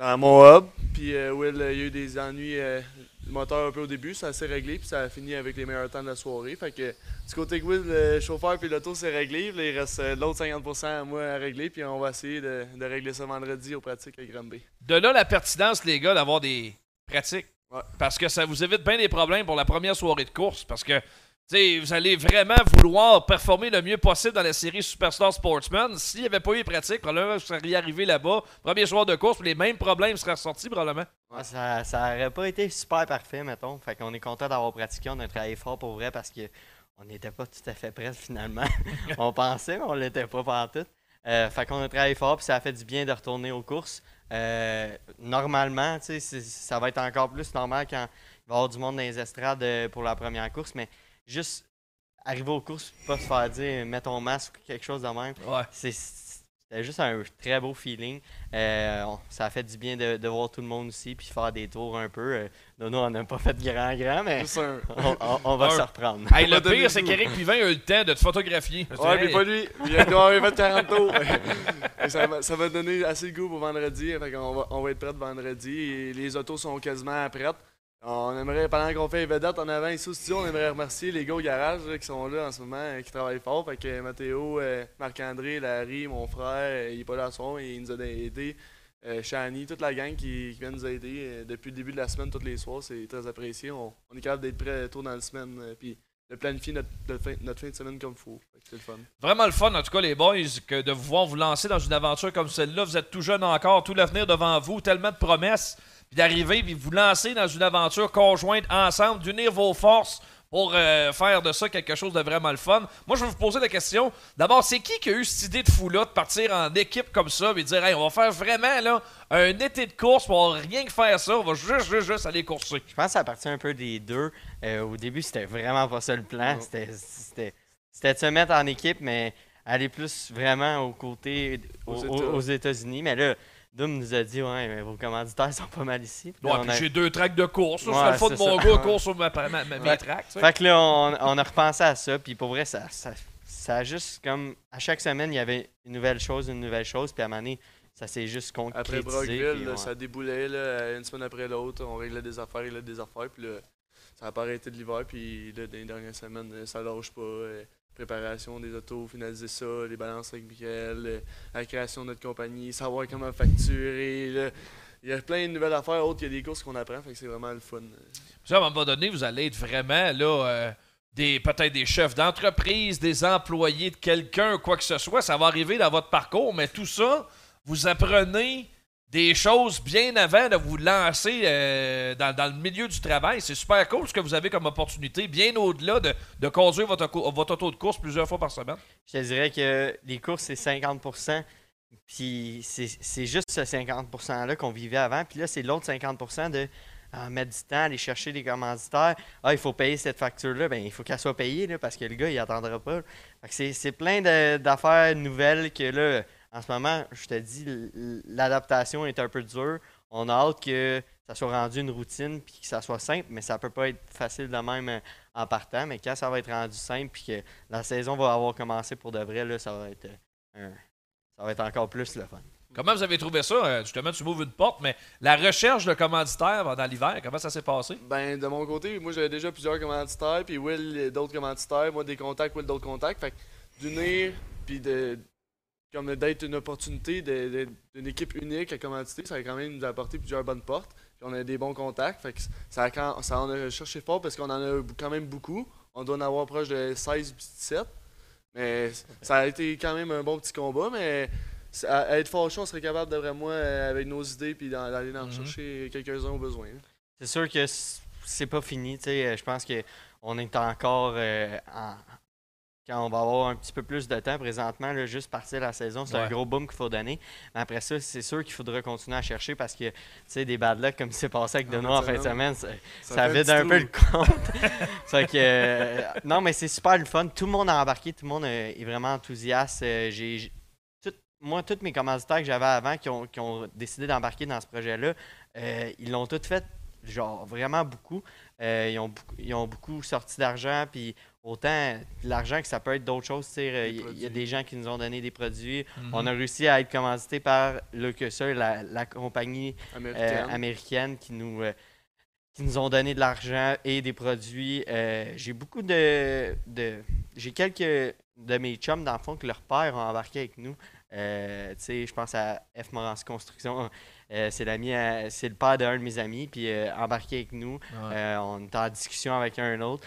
dans mon hub. Puis euh, Will, euh, il y a eu des ennuis euh, du moteur un peu au début, ça s'est réglé, puis ça a fini avec les meilleurs temps de la soirée. Fait que du côté de Will, le chauffeur puis l'auto s'est réglé. Il reste euh, l'autre 50% à moi à régler, puis on va essayer de, de régler ça vendredi aux pratiques à Granby. De là, la pertinence, les gars, d'avoir des pratiques. Ouais. Parce que ça vous évite bien des problèmes pour la première soirée de course. Parce que, vous allez vraiment vouloir performer le mieux possible dans la série Superstar Sportsman. S'il n'y avait pas eu de pratique, probablement vous seriez arrivé là-bas, premier soir de course, puis les mêmes problèmes seraient ressortis, probablement. Ça, ça aurait pas été super parfait, mettons. Fait qu'on est content d'avoir pratiqué. On a travaillé fort pour vrai parce que on n'était pas tout à fait prêts finalement. on pensait, mais on l'était pas partout. Euh, fait qu'on a travaillé fort, puis ça a fait du bien de retourner aux courses. Euh, normalement, ça va être encore plus normal quand il va y avoir du monde dans les estrades euh, pour la première course, mais juste arriver aux courses, pas se faire dire mets ton masque ou quelque chose de même. Ouais. C'est- C'était juste un très beau feeling. Euh, on- ça a fait du bien de, de voir tout le monde aussi, puis faire des tours un peu. Euh, Nono, on n'a pas fait grand, grand, mais on, on- on va Un. se reprendre. Hey, On le pire, c'est qu'Éric Pivin a eu le temps de te photographier. Ouais, mais Hey, pas lui. Il a avoir fait 40 tours. Ça, va, ça va donner assez de goût pour vendredi. Fait qu'on va, on va être prêts vendredi. Et les autos sont quasiment prêtes. On aimerait, pendant qu'on fait les vedettes en avant ici au studio, on aimerait remercier les gars au garage qui sont là en ce moment, euh, qui travaillent fort. Fait que Mathéo, euh, Marc-André, Larry, mon frère, euh, il est pas là à son, il nous a aidés. euh, Shani, toute la gang qui, vient nous aider depuis le début de la semaine, tous les soirs, c'est très apprécié. On, est capable d'être prêt tôt dans la semaine, euh, puis de planifier notre, fin, de semaine comme il faut. C'est le fun. Vraiment le fun, en tout cas, les boys, que de vous voir vous lancer dans une aventure comme celle-là. Vous êtes tout jeune encore, tout l'avenir devant vous, tellement de promesses. Puis d'arriver, puis vous lancer dans une aventure conjointe ensemble, d'unir vos forces pour euh, faire de ça quelque chose de vraiment le fun. Moi, je vais vous poser la question. D'abord, c'est qui qui a eu cette idée de fou-là de partir en équipe comme ça et dire, hey, on va faire vraiment là, un été de course, on va rien que faire ça, on va juste, juste, juste aller courser. Je pense que ça appartient un peu des deux. Euh, au début, c'était vraiment pas ça le plan. C'était- C'était c'était de se mettre en équipe, mais aller plus vraiment aux côtés aux, aux États-Unis. Mais là, Doom nous a dit Ouais, mais vos commanditaires sont pas mal ici. Puis là, Ouais, on puis a- j'ai deux tracks de course. Ça, Ouais, serait le fun de mon ça. gars course sur ma, ma, ma- mes tracks. tu sais. Fait que là, on, on a repensé à ça, puis pour vrai, ça, ça, ça a juste comme. À chaque semaine, il y avait une nouvelle chose, une nouvelle chose, puis à un moment donné, ça s'est juste concrétisé. Après Brockville, puis là, ouais. ça déboulait là, une semaine après l'autre. On réglait des affaires, réglait des affaires. Puis là, ça n'a pas arrêté de l'hiver. Puis là, dans les dernières semaines, ça lâche pas. euh, préparation des autos, finaliser ça, les balances avec Michael, euh, la création de notre compagnie, savoir comment facturer. Il y a plein de nouvelles affaires. Autres, il y a des courses qu'on apprend. Fait que c'est vraiment le fun. Puis à un moment donné, vous allez être vraiment là, euh, des peut-être des chefs d'entreprise, des employés de quelqu'un, quoi que ce soit. Ça va arriver dans votre parcours, mais tout ça, vous apprenez des choses bien avant de vous lancer euh, dans, le milieu du travail. C'est super cool ce que vous avez comme opportunité, bien au-delà de, conduire votre, votre auto de course plusieurs fois par semaine. Je te dirais que les courses, c'est 50 Puis c'est juste ce 50 %-là qu'on vivait avant. Puis là, c'est l'autre 50% de mettre du temps, aller chercher des commanditaires. Ah, il faut payer cette facture-là. Ben, il faut qu'elle soit payée là, parce que le gars, il attendra pas. C'est- plein d'affaires nouvelles que là, en ce moment, je te dis, l'adaptation est un peu dure. On a hâte que ça soit rendu une routine puis que ça soit simple, mais ça peut pas être facile de même euh, en partant. Mais quand ça va être rendu simple puis que la saison va avoir commencé pour de vrai, là, ça va être euh, un- ça va être encore plus le fun. Comment vous avez trouvé ça? Euh, Justement, tu m'ouvres une porte, mais la recherche de commanditaires pendant l'hiver, comment ça s'est passé? Ben, de mon côté, moi j'avais déjà plusieurs commanditaires, puis Will d'autres commanditaires, moi des contacts, Will d'autres contacts. Fait que d'unir, puis de. Comme d'être une opportunité d'une équipe unique à commanditer, ça a quand même nous apporté plusieurs bonnes portes. Puis on a des bons contacts. Fait que ça, a quand, ça en a cherché fort parce qu'on en a quand même beaucoup. On doit en avoir proche de 16 puis 17. Mais ça a été quand même un bon petit combat, mais ça- à être fâché, on serait capable d'après moi, euh, avec nos idées, puis d'aller en Mhm. chercher quelques-uns au besoin. hein. C'est sûr que c'est pas fini. tu sais, euh, Je pense qu'on est encore euh, en- Quand on va avoir un petit peu plus de temps présentement, là, juste partir la saison, c'est un gros boom qu'il faut donner. Mais après ça, c'est sûr qu'il faudra continuer à chercher parce que tu sais, des bad luck comme c'est passé avec En Benoît en fin de semaine, ça, vide un peu le compte. fait que, euh, non, mais c'est super le fun. Tout le monde a embarqué, tout le monde euh, est vraiment enthousiaste. Euh, j'ai, tout- moi, tous mes commanditaires que j'avais avant qui ont, qui ont décidé d'embarquer dans ce projet-là, euh, ils l'ont tout fait, genre vraiment beaucoup. Euh, ils, ont beaucoup ils ont beaucoup sorti d'argent, puis autant l'argent que ça peut être d'autres choses. sais, euh, Il y, il y a des gens qui nous ont donné des produits. Mhm. On a réussi à être commandité par le la, la compagnie euh, Américaine. qui nous, euh, qui nous ont donné de l'argent et des produits. Euh, j'ai beaucoup de, de j'ai quelques de mes chums dans le fond que leurs pères ont embarqué avec nous. Je pense à F. Morancy Construction. Euh, c'est l'ami, à- c'est le père d'un de mes amis, puis euh, embarqué avec nous. Ouais. Euh, on est en discussion avec un autre.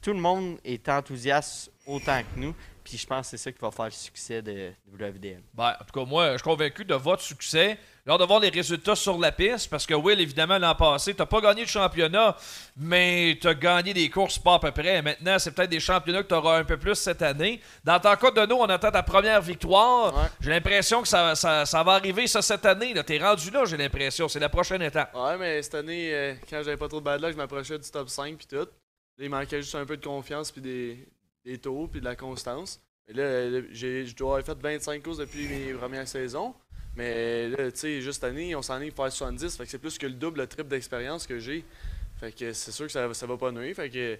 Tout le monde est enthousiaste autant que nous. Puis je pense que c'est ça qui va faire le succès de, WDL. Ben, en tout cas, moi, je suis convaincu de votre succès. Lors de voir les résultats sur la piste, parce que Will, évidemment, l'an passé, t'as pas gagné le championnat, mais t'as gagné des courses pas à peu près. Maintenant, c'est peut-être des championnats que tu auras un peu plus cette année. Dans ton cas de nous, on attend ta première victoire. Ouais. J'ai l'impression que ça, ça- ça va arriver ça cette année. Là. T'es rendu là, j'ai l'impression. C'est la prochaine étape. Ouais, mais cette année, euh, quand j'avais pas trop de bad luck, je m'approchais du top 5 puis tout. Il manquait juste un peu de confiance puis des, des taux puis de la constance. Et là, j'ai- je dois avoir fait 25 courses depuis mes premières saisons. Mais là, tu sais, juste année, on s'en est faire 70. Fait que c'est plus que le double, le triple d'expérience que j'ai. Fait que c'est sûr que ça, ça va pas nuire. Fait que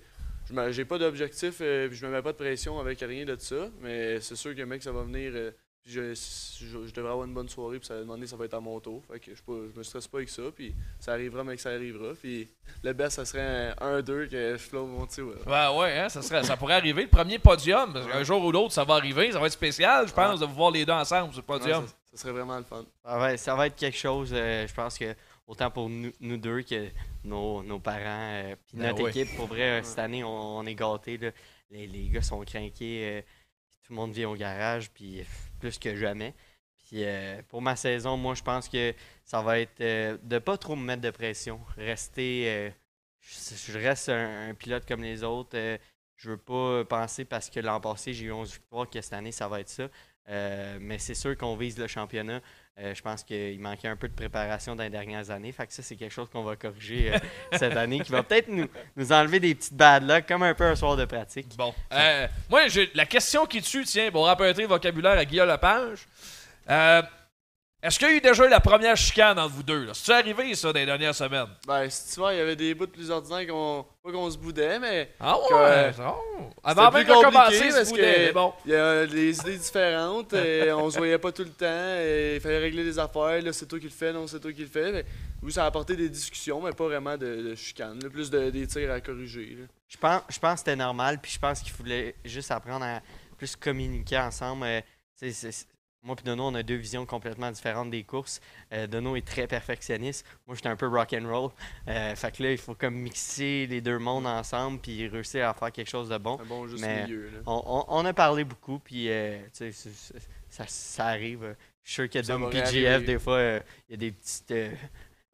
je j'ai pas d'objectif euh, je me mets pas de pression avec rien de ça. Mais c'est sûr que mec, ça va venir. euh, je, je, je devrais avoir une bonne soirée, puis ça, à un moment donné, ça va être à mon tour. Fait que je, je me stresse pas avec ça, puis ça arrivera, mais que ça arrivera. Puis le best, ça serait un 1-2 que je flotte mon. Ouais. Ouais, ouais, hein, ça, serait, ça pourrait arriver. Le premier podium, qu'un jour ou l'autre, ça va arriver. Ça va être spécial, je pense, de vous voir les deux ensemble sur le podium. Ça serait vraiment le fun. Ça va, ça va être quelque chose, euh, je pense que autant pour nous, nous deux que nos, nos parents, euh, puis Ben notre équipe. Pour vrai, euh, cette année, on, on est gâtés. là. Les, les gars sont craqués. euh, tout le monde vient au garage, puis plus que jamais. Puis euh, pour ma saison, moi, je pense que ça va être euh, de pas trop me mettre de pression. Rester. euh, je, je reste un, un pilote comme les autres. euh, je veux pas penser parce que l'an passé, j'ai eu 11 victoires que cette année, ça va être ça. Euh, mais c'est sûr qu'on vise le championnat. Euh, je pense qu'il manquait un peu de préparation dans les dernières années. Fait que ça, c'est quelque chose qu'on va corriger euh, cette année, qui va peut-être nous, nous enlever des petites bad luck, comme un peu un soir de pratique. Bon. Moi, j'ai la question qui tue, tiens, pour rapporter le vocabulaire à Guillaume Lepage. Euh, Est-ce qu'il y a eu déjà la première chicane entre vous deux? C'est-tu arrivé, ça, dans les dernières semaines? Ben, cet hiver, il y avait des bouts plus ordinaires qu'on. Pas qu'on se boudait, mais. Ah que- ouais? non. Avant C'était même plus de compliqué commencer, parce c'est que mais bon. il y a des idées différentes, et on se voyait pas tout le temps, et il fallait régler des affaires, là c'est toi qui le fais, non c'est toi qui le fais. Mais, oui, ça a apporté des discussions, mais pas vraiment de, de chicane, là, plus de, des tirs à corriger. là. Je pense, je pense que c'était normal, puis je pense qu'il fallait juste apprendre à plus communiquer ensemble. Euh, tu c'est- moi et Dono, on a deux visions complètement différentes des courses. Euh, Dono est très perfectionniste. Moi, j'étais un peu rock and roll. Euh, fait que là, il faut comme mixer les deux mondes ensemble, puis réussir à faire quelque chose de bon. Un bon juste Mais milieu. Là. On, on- on a parlé beaucoup, puis euh, c'est- c'est- ça, ça arrive. Je suis sûr que Ça va PGF, des fois, euh, il y a des petites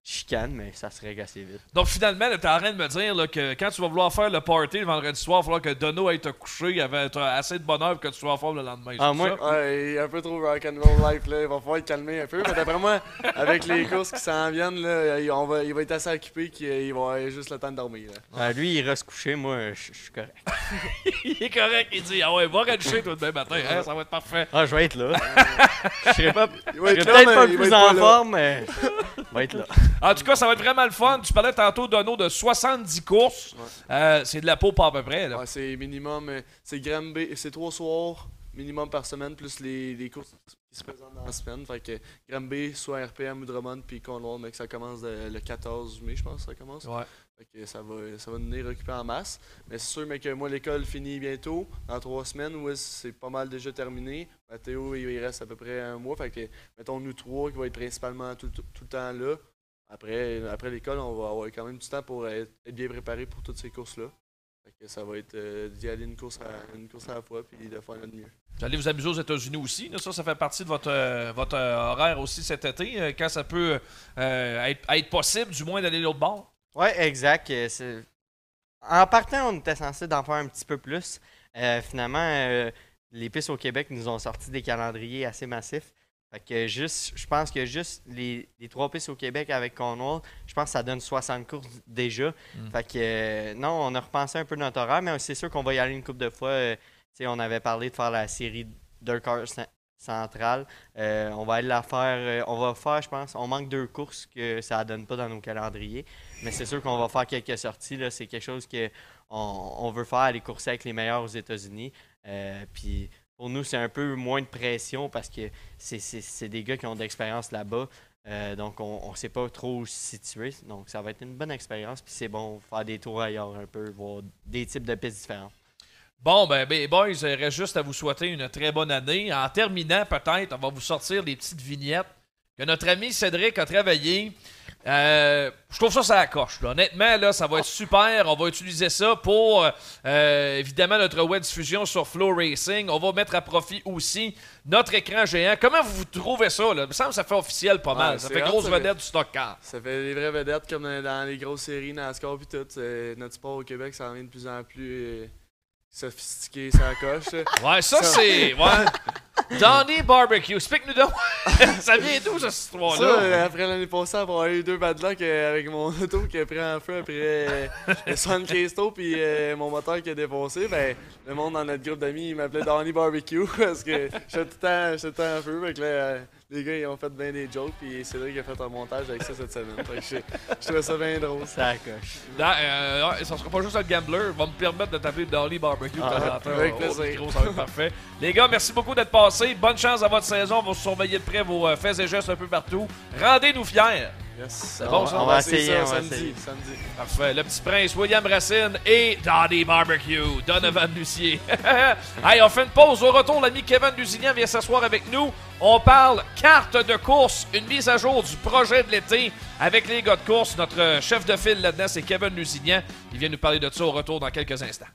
chicanes, mais ça se règle assez vite. Donc finalement, tu es en train de me dire là, que quand tu vas vouloir faire le party le vendredi soir, il va falloir que Dono aille te coucher avec t'as assez de bonheur pour que tu sois en forme le lendemain. Ah, moi- ça? Ouais, il est un peu trop rock and roll life là, il va falloir calmer un peu. Mais d'après moi, avec les courses qui s'en viennent, là, il, on va, il va être assez occupé qu'il il va avoir juste le temps de dormir. Là. Euh, lui, il ira se coucher, moi, je je suis correct. il est correct, il dit Ah ouais, va redcher toi demain matin, hein, ça va être parfait. Ah, je vais être là. Je serai pas, Il là, peut-être pas il le va plus être en pas là. forme, mais je vais être là. En tout cas, ça va être vraiment le fun. Tu parlais tantôt Dono de 70 courses. Euh, c'est de la peau pas à peu près. Là. Ouais, c'est minimum, euh, c'est Granby, c'est trois soirs minimum par semaine, plus les, les courses qui se présentent dans la semaine. Fait que Granby, soit RPM ou Drummond, puis Cornwall, mais que ça commence de- le 14 mai, je pense que ça commence. Ouais. Fait que ça va, ça va nous venir occuper en masse. Mais c'est sûr, mais que moi, l'école finit bientôt, dans trois semaines, où c'est pas mal déjà terminé. Mathéo, il il reste à peu près un mois. Fait que, mettons, nous trois, qui va être principalement tout, tout- tout le temps là. Après, après l'école, on va avoir quand même du temps pour être, être bien préparé pour toutes ces courses-là. Fait que ça va être euh, d'y aller une course, à, une course à la fois, puis de faire notre mieux. Vous allez vous amuser aux États-Unis aussi. là. Ça, ça fait partie de votre, euh, votre euh, horaire aussi cet été, euh, quand ça peut euh, être, être possible, du moins, d'aller de l'autre bord. Ouais, exact. En partant, on était censé d'en faire un petit peu plus. Euh, finalement, euh, les pistes au Québec nous ont sorti des calendriers assez massifs. Fait que juste, je pense que juste les, les trois pistes au Québec avec Cornwall, je pense que ça donne 60 courses déjà. Fait que euh, non, on a repensé un peu notre horaire, mais c'est sûr qu'on va y aller une couple de fois. Euh, on avait parlé de faire la série Dakar Cen- Centrale. Euh, on va aller la faire. euh, on va faire, je pense, on manque deux courses que ça donne pas dans nos calendriers. Mais c'est sûr qu'on va faire quelques sorties. C'est quelque chose que on, veut faire, aller courser avec les meilleurs aux États-Unis. Puis pour nous, c'est un peu moins de pression parce que c'est- des gars qui ont de l'expérience là-bas. Euh, donc, on ne sait pas trop où se situer. Donc, ça va être une bonne expérience. Puis c'est bon faire des tours ailleurs un peu, voir des types de pistes différentes. Bon, ben, ben, boys, il reste juste à vous souhaiter une très bonne année. En terminant, peut-être, on va vous sortir des petites vignettes que notre ami Cédric a travaillé. Euh, je trouve ça, ça la coche. là. Honnêtement, là, ça va être super. On va utiliser ça pour, euh, évidemment, notre web diffusion sur Flow Racing. On va mettre à profit aussi notre écran géant. Comment vous trouvez ça? Là? Il me semble que ça fait officiel pas mal. Ouais, ça fait grosse ça. vedette du stock car. Ça fait des vraies vedettes comme dans, les grosses séries NASCAR puis tout. Notre sport au Québec, ça devient de plus en plus euh, sophistiqué, ça coche. Ouais, ça, Ça- c'est. Ouais. Donnie Barbecue. Speak-nous donc. ça vient d'où, cette histoire-là? euh, après l'année passée, avoir eu deux bad luck euh, avec mon auto qui a pris en feu après euh, le Sun Cristo puis euh, mon moteur qui a défoncé, ben, le monde dans notre groupe d'amis, il m'appelait Donnie Barbecue parce que j'étais tout le temps, j'étais tout le temps en feu. Fait que là, les gars, ils ont fait bien des jokes puis c'est vrai qu'il a fait un montage avec ça cette semaine. Fait que je, je trouvais ça bien drôle. Ça coche. Non, euh, ça sera pas juste un gambler. Va me permettre de t'appeler Dolly Barbecue de temps en temps. avec au plaisir. micro, ça va être parfait. Les gars, merci beaucoup d'être passés. Bonne chance à votre saison. On va surveiller de près vos euh, faits et gestes un peu partout. Rendez-nous fiers. Yes. Bon? On On va essayer ça on va essayer. samedi. Parfait. Le petit prince, William Racine et Donnie Barbecue, Donovan Lucier. hey, on fait une pause. Au retour, l'ami Kevin Lusignan vient s'asseoir avec nous. On parle carte de course, une mise à jour du projet de l'été avec les gars de course. Notre chef de file là-dedans, c'est Kevin Lusignan. Il vient nous parler de ça au retour dans quelques instants.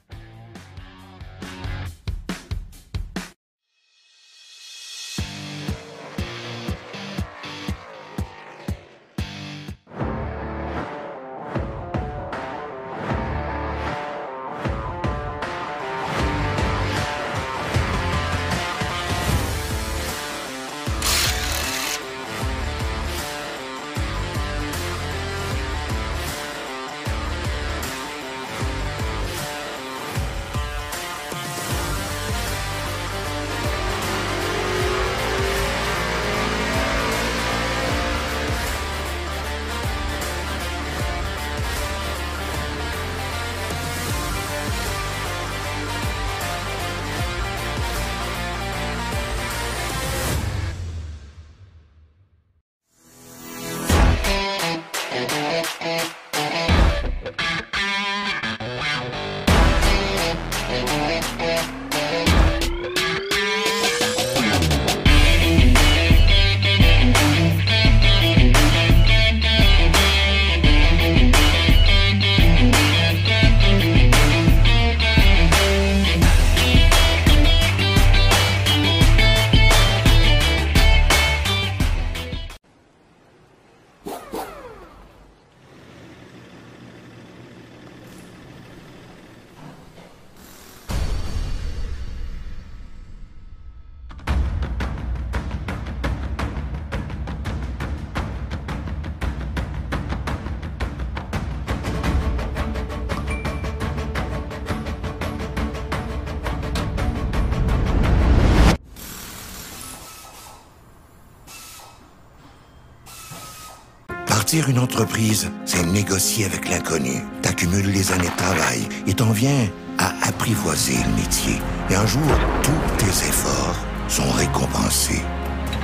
Une entreprise, c'est négocier avec l'inconnu. T'accumules les années de travail et t'en viens à apprivoiser le métier. Et un jour, tous tes efforts sont récompensés.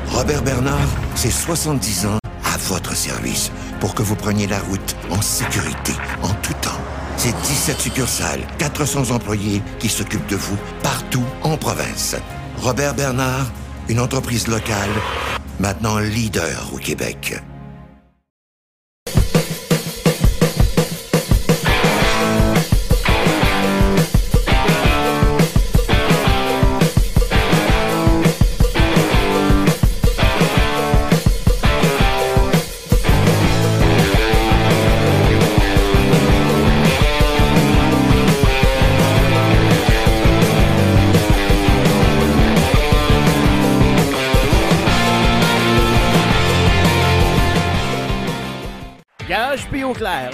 Robert Bernard, c'est 70 ans à votre service pour que vous preniez la route en sécurité, en tout temps. C'est 17 succursales, 400 employés qui s'occupent de vous partout en province. Robert Bernard, une entreprise locale, maintenant leader au Québec.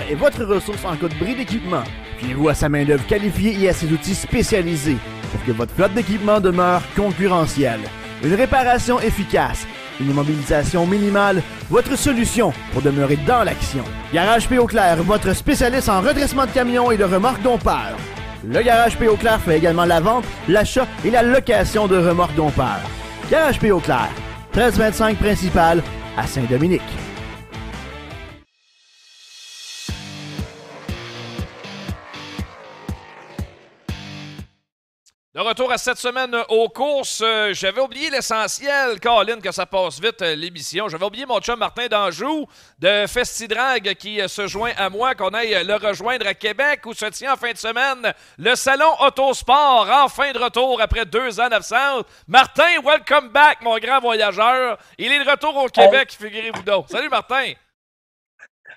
Est votre ressource en cas de bris d'équipement. Fiez-vous à sa main-d'œuvre qualifiée et à ses outils spécialisés pour que votre flotte d'équipement demeure concurrentielle. Une réparation efficace, une immobilisation minimale, votre solution pour demeurer dans l'action. Garage P. Clair, votre spécialiste en redressement de camions et de remorques dompeurs. Le Garage P. Clair fait également la vente, l'achat et la location de remorques dompeurs. Garage P. Clair, 1325 principal à Saint-Dominique. De retour à cette semaine aux courses, euh, j'avais oublié l'essentiel, Colin, que ça passe vite euh, l'émission. J'avais oublié mon chum Martin d'Anjou de Festidrag qui euh, se joint à moi, qu'on aille le rejoindre à Québec où se tient en fin de semaine le salon Autosport, enfin de retour après deux ans d'absence. Martin, welcome back, mon grand voyageur. Il est de retour au Québec, figurez-vous donc. Salut Martin.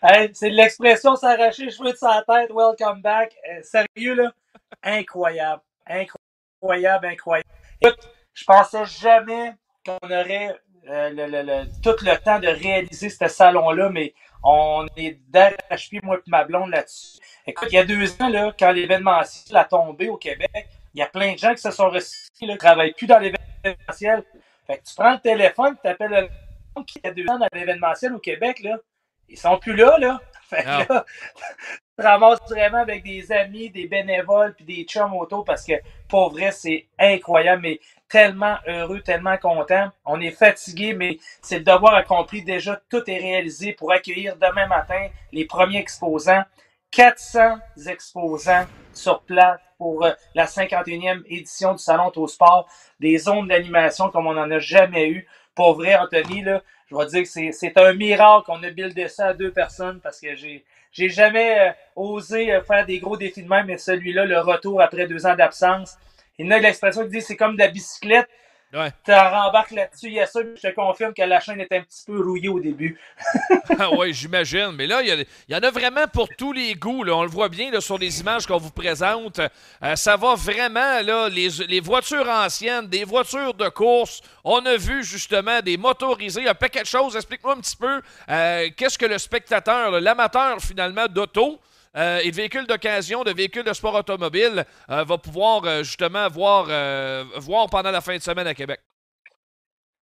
Hey, c'est l'expression s'arracher cheveux de sa tête, welcome back. Euh, sérieux, là, incroyable. Incroyable, incroyable. Écoute, je pensais jamais qu'on aurait euh, tout le temps de réaliser ce salon-là, mais on est d'arrache-pied, moi et ma blonde là-dessus. Écoute, il y a deux ans, là, quand l'événementiel a tombé au Québec, il y a plein de gens qui se sont recyclés, qui ne travaillent plus dans l'événementiel. Fait que tu prends le téléphone, tu appelles le qui a deux ans dans l'événementiel au Québec, là. Ils sont plus là, là. Fait que Ah. là, tu te ramasses vraiment avec des amis, des bénévoles, puis des chums autour parce que, pour vrai, c'est incroyable. Mais tellement heureux, tellement content. On est fatigué, mais c'est le devoir accompli. Déjà, tout est réalisé pour accueillir demain matin les premiers exposants. 400 exposants sur place pour euh, la 51e édition du Salon Au Sport. Des zones d'animation comme on n'en a jamais eu. Pour vrai, Anthony, là, je vais dire que c'est un miracle qu'on a buildé ça à deux personnes parce que j'ai j'ai jamais euh, osé euh, faire des gros défis de même, mais celui-là, le retour après deux ans d'absence. Il y a l'expression qui dit c'est comme de la bicyclette. Ouais. Tu rembarques là-dessus, il y a ça, je te confirme que la chaîne était un petit peu rouillée au début. ah oui, j'imagine. Mais là, il y, en a vraiment pour tous les goûts. Là. On le voit bien là, sur les images qu'on vous présente. Euh, ça va vraiment, là, les, les, voitures anciennes, des voitures de course. On a vu justement des motorisés, un paquet de choses. Explique-moi un petit peu euh, qu'est-ce que le spectateur, l'amateur finalement d'auto, euh, et de véhicules d'occasion, de véhicules de sport automobile euh, va pouvoir euh, justement voir, voir pendant la fin de semaine à Québec?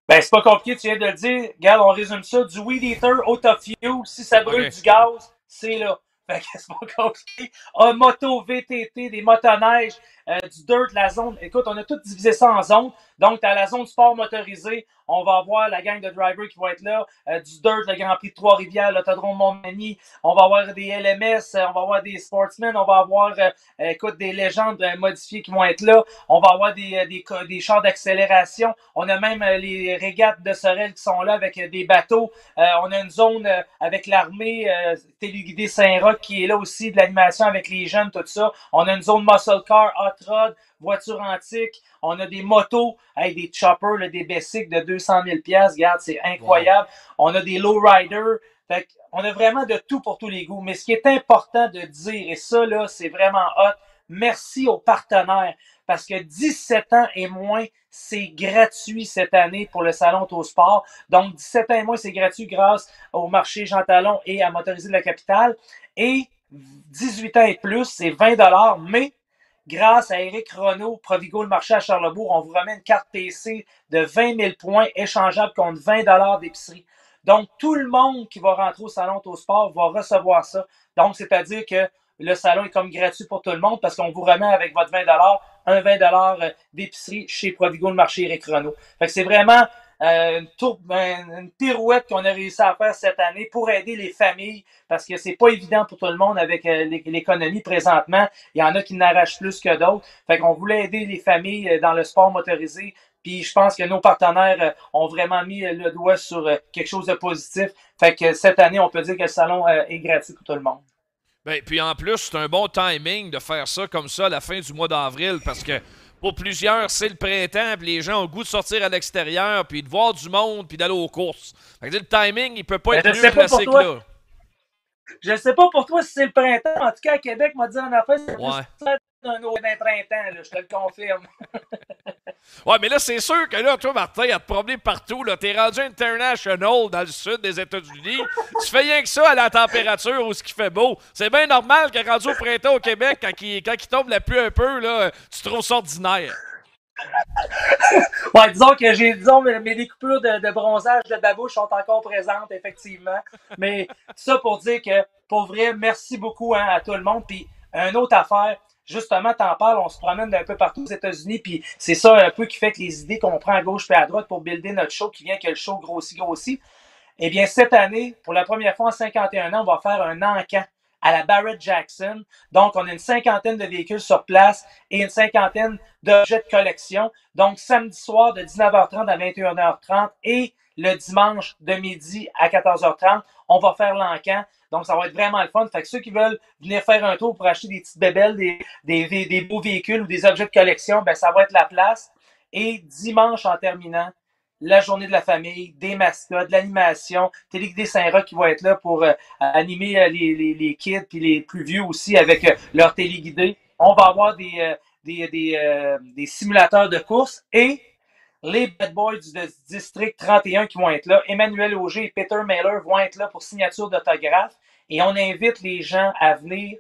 Ben, c'est pas compliqué, tu viens de le dire. Regarde, on résume ça. Du Weed Eater au Top Fuel, si ça brûle du gaz, c'est là. Fait que c'est pas compliqué. Un moto, VTT, des motoneiges, du dirt, la zone. Écoute, on a tout divisé ça en zones. Donc, as la zone sport motorisé. On va avoir la gang de drivers qui vont être là. Euh, du Dirt, le Grand Prix de Trois-Rivières, l'autodrome Montmagny. On va avoir des LMS, euh, on va avoir des sportsmen, on va avoir, euh, écoute, des légendes modifiées qui vont être là. On va avoir des, des, des chars d'accélération. On a même les régates de Sorel qui sont là avec des bateaux. on a une zone avec l'armée téléguidée Saint-Roch qui est là aussi, de l'animation avec les jeunes, tout ça. On a une zone muscle car, hot rod, voitures antiques, on a des motos, avec des choppers, des basics de 200 000 Regarde, c'est incroyable. On a des lowriders. Fait on a vraiment de tout pour tous les goûts. Mais ce qui est important de dire, et ça, là, c'est vraiment hot, merci aux partenaires. Parce que 17 ans et moins, c'est gratuit cette année pour le Salon au Sport. Donc, 17 ans et moins, c'est gratuit grâce au marché Jean Talon et à Motoriser de la Capitale. Et 18 ans et plus, c'est 20 mais grâce à Eric Renault, Provigo le marché à Charlebourg, on vous remet une carte PC de 20 000 points échangeable contre 20 d'épicerie. Donc, tout le monde qui va rentrer au salon au sport va recevoir ça. Donc, c'est-à-dire que le salon est comme gratuit pour tout le monde parce qu'on vous remet avec votre 20 un 20 d'épicerie chez Provigo le marché Eric Renault. Fait que c'est vraiment euh, une, une, pirouette qu'on a réussi à faire cette année pour aider les familles parce que c'est pas évident pour tout le monde avec euh, l'économie présentement. Il y en a qui n'arrachent plus que d'autres. Fait qu'on voulait aider les familles euh, dans le sport motorisé. Puis je pense que nos partenaires ont vraiment mis le doigt sur quelque chose de positif. Fait que cette année, on peut dire que le salon est gratuit pour tout le monde. Ben, puis en plus, c'est un bon timing de faire ça comme ça à la fin du mois d'avril parce que pour plusieurs, c'est le printemps, puis les gens ont le goût de sortir à l'extérieur, puis de voir du monde, puis d'aller aux courses. Fait que, le timing, il peut pas être mieux classique là. Je sais pas pour toi si c'est le printemps. En tout cas, à Québec, m'a dit en affaire, c'est ouais d'un printemps, là, je te le confirme. ouais, mais là, c'est sûr que là, toi, Martin, il y a te promener partout. T'es rendu international dans le sud des États-Unis. tu fais rien que ça à la température où ce qui fait beau. C'est bien normal que rendu au printemps au Québec, quand il, quand il tombe la pluie un peu, là, tu trouves ça ordinaire. ouais, disons que j'ai, disons, mes découpures de, de, bronzage de babouche sont encore présentes, effectivement. Mais ça pour dire que, pour vrai, merci beaucoup hein, à tout le monde. Puis, une autre affaire, justement, t'en parles, on se promène d'un peu partout aux États-Unis, puis c'est ça un peu qui fait que les idées qu'on prend à gauche et à droite pour builder notre show, qui vient que le show grossit, grossit. Eh bien, cette année, pour la première fois en 51 ans, on va faire un encan à la Barrett Jackson. Donc, on a une cinquantaine de véhicules sur place et une cinquantaine d'objets de collection. Donc, samedi soir de 19h30 à 21h30 et le dimanche de midi à 14h30, on va faire l'encan. Donc, ça va être vraiment le fun. Fait que ceux qui veulent venir faire un tour pour acheter des petites bébelles, des, des, des beaux véhicules ou des objets de collection, ben, ça va être la place. Et dimanche, en terminant, la journée de la famille, des mascottes, de l'animation, Téléguidé Saint-Roch qui va être là pour euh, animer euh, les, les, les, kids puis les plus vieux aussi avec euh, leur téléguidé. On va avoir des, des, des, des simulateurs de course et les Bad Boys du District 31 qui vont être là. Emmanuel Auger et Peter Mailer vont être là pour signature d'autographe. Et on invite les gens à venir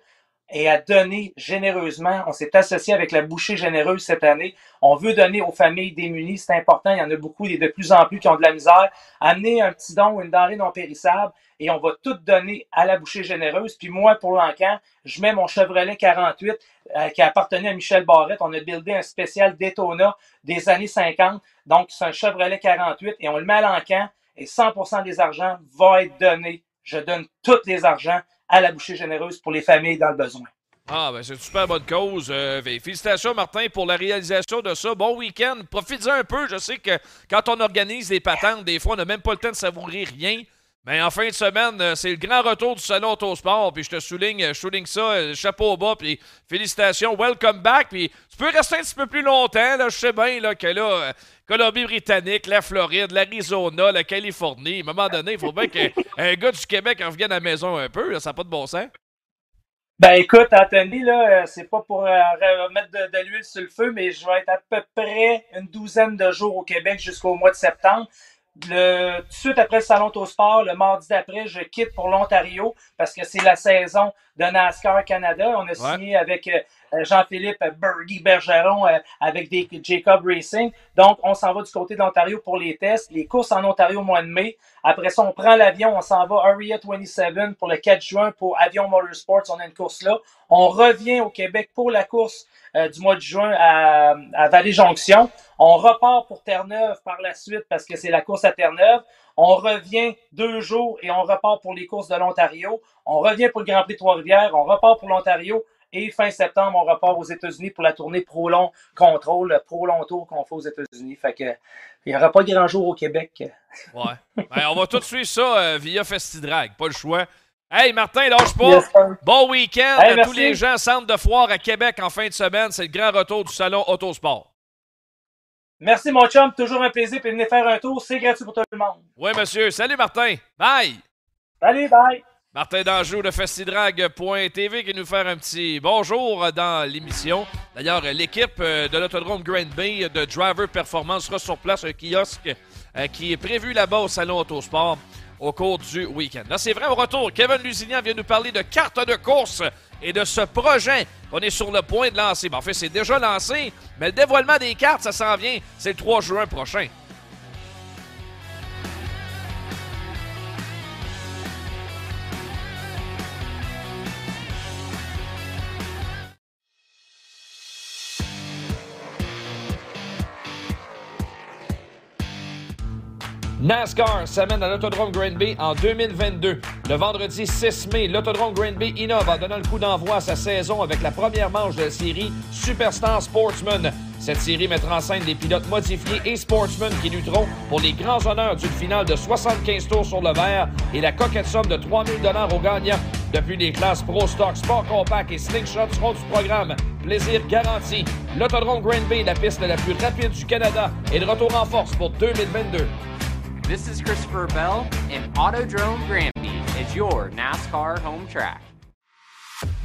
et à donner généreusement. On s'est associé avec la bouchée généreuse cette année. On veut donner aux familles démunies. C'est important. Il y en a beaucoup et de plus en plus qui ont de la misère. Amener un petit don ou une denrée non périssable et on va tout donner à la bouchée généreuse. Puis moi, pour l'encan, je mets mon Chevrolet 48 euh, qui appartenait à Michel Barrette. On a buildé un spécial Daytona des années 50. Donc, c'est un Chevrolet 48 et on le met à l'encan et 100% des argents va être donné. Je donne tous les argents à la bouchée généreuse pour les familles dans le besoin. Ah, ben c'est une super bonne cause. Euh, félicitations, Martin, pour la réalisation de ça. Bon week-end. Profitez-en un peu. Je sais que quand on organise des patentes, des fois, on n'a même pas le temps de savourer rien. Mais en fin de semaine, euh, c'est le grand retour du salon Autosport. Puis je te souligne, je souligne ça, euh, chapeau au bas. Puis félicitations, welcome back. Puis tu peux rester un petit peu plus longtemps. Là, je sais bien là, que là, Colombie-Britannique, la Floride, l'Arizona, la Californie. À un moment donné, il faut bien qu'un gars du Québec en revienne à la maison un peu. ça n'a pas de bon sens. Ben écoute, Anthony, là, euh, c'est pas pour euh, remettre de, l'huile sur le feu, mais je vais être à peu près une douzaine de jours au Québec jusqu'au mois de septembre. Le, tout de suite après le Salon Autosport, le mardi d'après, je quitte pour l'Ontario parce que c'est la saison de NASCAR Canada. On a signé avec euh, euh, Jean-Philippe Bergy Bergeron euh, avec des Jacob Racing. Donc, on s'en va du côté de l'Ontario pour les tests. Les courses en Ontario au mois de mai. Après ça, on prend l'avion, on s'en va Area 27 pour le 4 juin pour Avion Motorsports. On a une course là. On revient au Québec pour la course euh, du mois de juin à, à Vallée-Jonction. On repart pour Terre-Neuve par la suite parce que c'est la course à Terre-Neuve. On revient deux jours et on repart pour les courses de l'Ontario. On revient pour le Grand Prix de Trois-Rivières. On repart pour l'Ontario. Et fin septembre, on repart aux États-Unis pour la tournée Pro Long Control, le Pro Long Tour qu'on fait aux États-Unis. Fait que il n'y aura pas grand jour au Québec. Ouais. Ben, on va tout suivre ça euh, via FestiDrag. Pas le choix. Hey Martin, lâche pas. bon week-end à tous les gens centre de foire à Québec en fin de semaine. C'est le grand retour du salon Autosport. Merci mon chum, toujours un plaisir. Puis venez faire un tour, c'est gratuit pour tout le monde. Oui monsieur. Salut Martin. Bye. Salut, bye. Martin Danjou de Festidrag.tv qui nous fait un petit bonjour dans l'émission. D'ailleurs, l'équipe euh, de l'autodrome Grand Bay de Driver Performance sera sur place, un kiosque euh, qui est prévu là-bas au Salon Autosport au cours du week-end. Là, c'est vrai, au retour, Kevin Lusignan vient nous parler de cartes de course et de ce projet qu'on est sur le point de lancer. en fait, c'est déjà lancé, mais le dévoilement des cartes, ça s'en vient, c'est le 3 juin prochain. NASCAR s'amène à l'Autodrome Grand Bay en 2022. Le vendredi 6 mai, l'Autodrome Grand Bay innove en donnant le coup d'envoi à sa saison avec la première manche de la série Superstar Sportsman. Cette série mettra en scène des pilotes modifiés et sportsmen qui lutteront pour les grands honneurs d'une finale de 75 tours sur le verre et la coquette somme de 3000 dollars aux gagnants. Depuis les classes Pro Stock, Sport Compact et Slingshot seront du programme. Plaisir garanti. L'Autodrome Grand Bay, la piste la plus rapide du Canada, est de retour en force pour 2022. This is Christopher Bell, and Autodrome Granby is your NASCAR home track.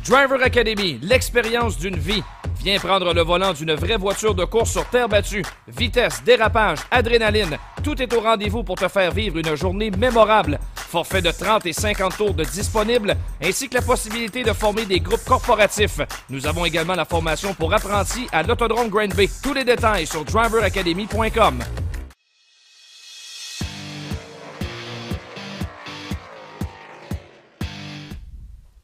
Driver Academy, l'expérience d'une vie. Viens prendre le volant d'une vraie voiture de course sur terre battue. Vitesse, dérapage, adrénaline, tout est au rendez-vous pour te faire vivre une journée mémorable. Forfait de 30 et 50 tours de disponible, ainsi que la possibilité de former des groupes corporatifs. Nous avons également la formation pour apprentis à l'Autodrome Grand Bay. Tous les détails sur driveracademy.com.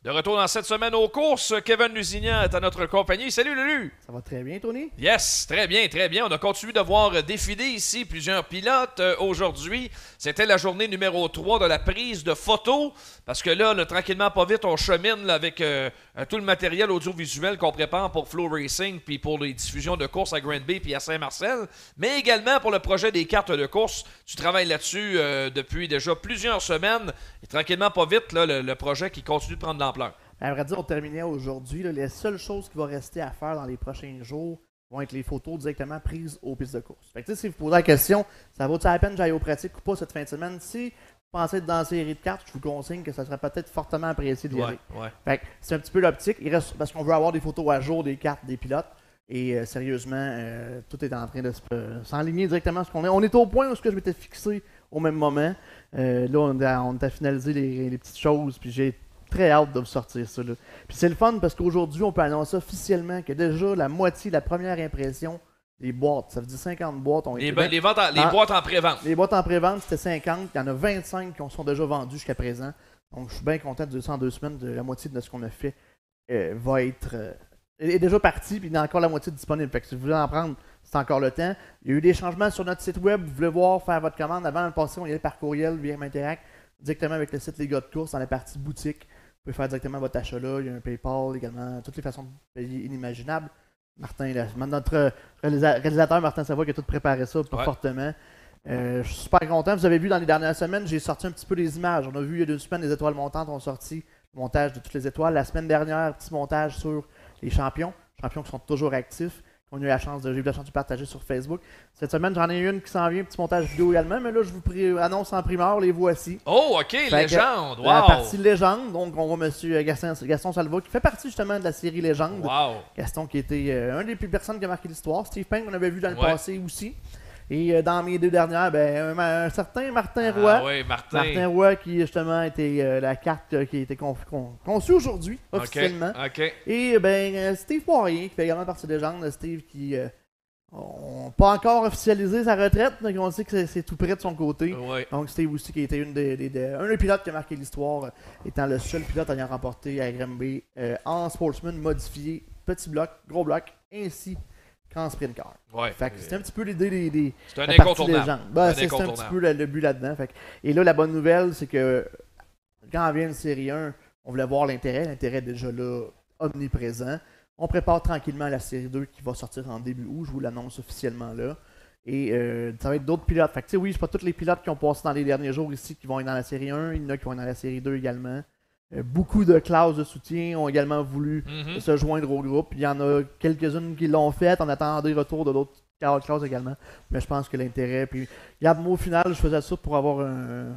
De retour dans cette semaine aux courses, Kevin Lusignan est à notre compagnie. Salut Lulu! Ça va très bien, Tony? Yes, très bien, très bien. On a continué de voir défiler ici plusieurs pilotes euh, aujourd'hui. C'était la journée numéro 3 de la prise de photos. Parce que là, tranquillement, pas vite, on chemine avec euh, tout le matériel audiovisuel qu'on prépare pour Flow Racing, puis pour les diffusions de courses à Grand Bay puis à Saint-Marcel, mais également pour le projet des cartes de course. Tu travailles là-dessus euh, depuis déjà plusieurs semaines. Et tranquillement, pas vite, là, le, projet qui continue de prendre l'ampleur. À vrai dire, on terminait aujourd'hui. Les seules choses qui vont rester à faire dans les prochains jours vont être les photos directement prises aux pistes de course. Fait que, si vous posez la question, ça vaut-il la peine que j'aille aux pratiques ou pas cette fin de semaine? Si pensez être dans la série de cartes, je vous conseille que ça serait peut-être fortement apprécié d'y aller. c'est un petit peu l'optique. Il reste parce qu'on veut avoir des photos à jour des cartes des pilotes. Et euh, sérieusement, euh, tout est en train de s'enligner directement ce qu'on est. On est au point où ce que je m'étais fixé au même moment. Euh, là, on a, on a finalisé les, petites choses, puis j'ai très hâte de vous sortir ça. Là. Puis c'est le fun parce qu'aujourd'hui, on peut annoncer officiellement que déjà la moitié, la première impression des boîtes, ça veut dire 50 boîtes ont Les, été faites. les ventes en- les Ah. boîtes en pré-vente. Les boîtes en pré-vente, c'était 50. Il y en a 25 qui ont- sont déjà vendues jusqu'à présent. Donc, je suis bien content de ça en deux semaines. De la moitié de ce qu'on a fait euh, va être euh, est est déjà parti. Puis il y en a encore la moitié disponible. Fait que si vous voulez en prendre, c'est encore le temps. Il y a eu des changements sur notre site web. Vous voulez voir, faire votre commande. Avant de passer, on y allait par courriel via Interact directement avec le site Les gars de course dans la partie boutique. Pouvez faire directement votre achat là. Il y a un PayPal également. Toutes les façons de payer inimaginables. Martin, là, notre réalisa- réalisateur Martin Savoie qui a tout préparé ça Ouais. fortement. Euh, je suis super content. Vous avez vu dans les dernières semaines, j'ai sorti un petit peu les images. On a vu il y a deux semaines, les étoiles montantes ont sorti le montage de toutes les étoiles. La semaine dernière, petit montage sur les champions. Champions qui sont toujours actifs. Qu'on a eu la chance de, j'ai eu la chance de partager sur Facebook. Cette semaine, j'en ai une qui s'en vient, petit montage vidéo également, mais là, je vous annonce en primeur, les voici. Oh, OK, Fait que, légende. Wow. La partie légende, donc on voit M. Gaston, Gaston Salva qui fait partie justement de la série Légende. Wow. Gaston qui était euh, un des plus personnes qui a marqué l'histoire. Steve Payne qu'on avait vu dans le Ouais. passé aussi. Et euh, dans mes deux dernières, ben, un, un certain Martin Roy. Ah oui, Martin. Martin Roy qui justement était euh, la carte euh, qui a été con- con- conçue aujourd'hui, officiellement. Et ben Steve Poirier qui fait également partie de légende. Steve qui on- pas encore officialisé sa retraite, mais on sait que c'est- tout près de son côté. Ouais. Donc Steve aussi qui a été une des, des- des- un des pilotes qui a marqué l'histoire, euh, étant le seul pilote ayant remporté à euh, en sportsman modifié, petit bloc, gros bloc, ainsi qu'en sprint car. Ouais. Fait que c'était un petit peu l'idée des, des C'est un la incontournable. Ben, c'est c'est un petit peu le, le but là-dedans. Fait que- et là, la bonne nouvelle, c'est que quand on vient une série 1, on voulait voir l'intérêt. L'intérêt est déjà là, omniprésent. On prépare tranquillement la série 2 qui va sortir en début août. Je vous l'annonce officiellement là. Et euh, ça va être d'autres pilotes. Fait que, oui, c'est pas tous les pilotes qui ont passé dans les derniers jours ici qui vont être dans la série 1. Il y en a qui vont être dans la série 2 également. Euh, beaucoup de classes de soutien ont également voulu Mhm. se joindre au groupe. Il y en a quelques-unes qui l'ont fait en attendant des retours de d'autres classes également. Mais je pense que l'intérêt. Puis, regarde, moi, au final, je faisais ça pour avoir un,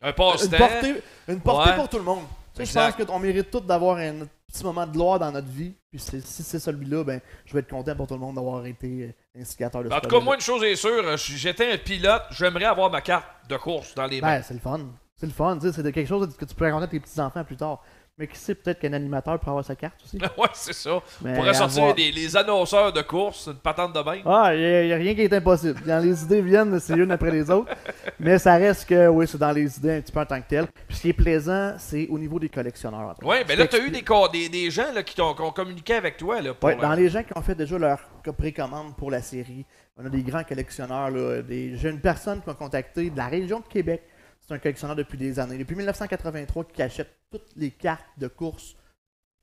Un une portée, une portée Ouais. pour tout le monde. Tu sais, je pense qu'on mérite tous d'avoir un petit moment de gloire dans notre vie. Puis si c'est celui-là, ben, je vais être content pour tout le monde d'avoir été euh, instigateur de En tout cas, moi, une chose est sûre, euh, j'étais un pilote, j'aimerais avoir ma carte de course dans les mains. Ben, c'est le fun. C'est le fun. C'est quelque chose que tu pourrais raconter à tes petits-enfants plus tard. Mais qui sait, peut-être qu'un animateur pourrait avoir sa carte aussi. ouais, c'est ça. Mais On pourrait sortir avoir- les annonceurs de course, une patente de bain. Ah, il n'y a, rien qui est impossible. Quand les idées viennent, c'est une après les autres. Mais ça reste que, oui, c'est dans les idées un petit peu en tant que tel. Puis ce qui est plaisant, c'est au niveau des collectionneurs. Oui, mais là, tu as eu des, co- des, des gens là, qui, ont communiqué avec toi. Là, pour, Ouais, dans les gens qui ont fait déjà leur co- précommande pour la série, on a des grands collectionneurs. Là, des... J'ai une personne qui m'a contacté de la région de Québec. C'est un collectionneur depuis des années. Depuis 1983, qui achète toutes les cartes de course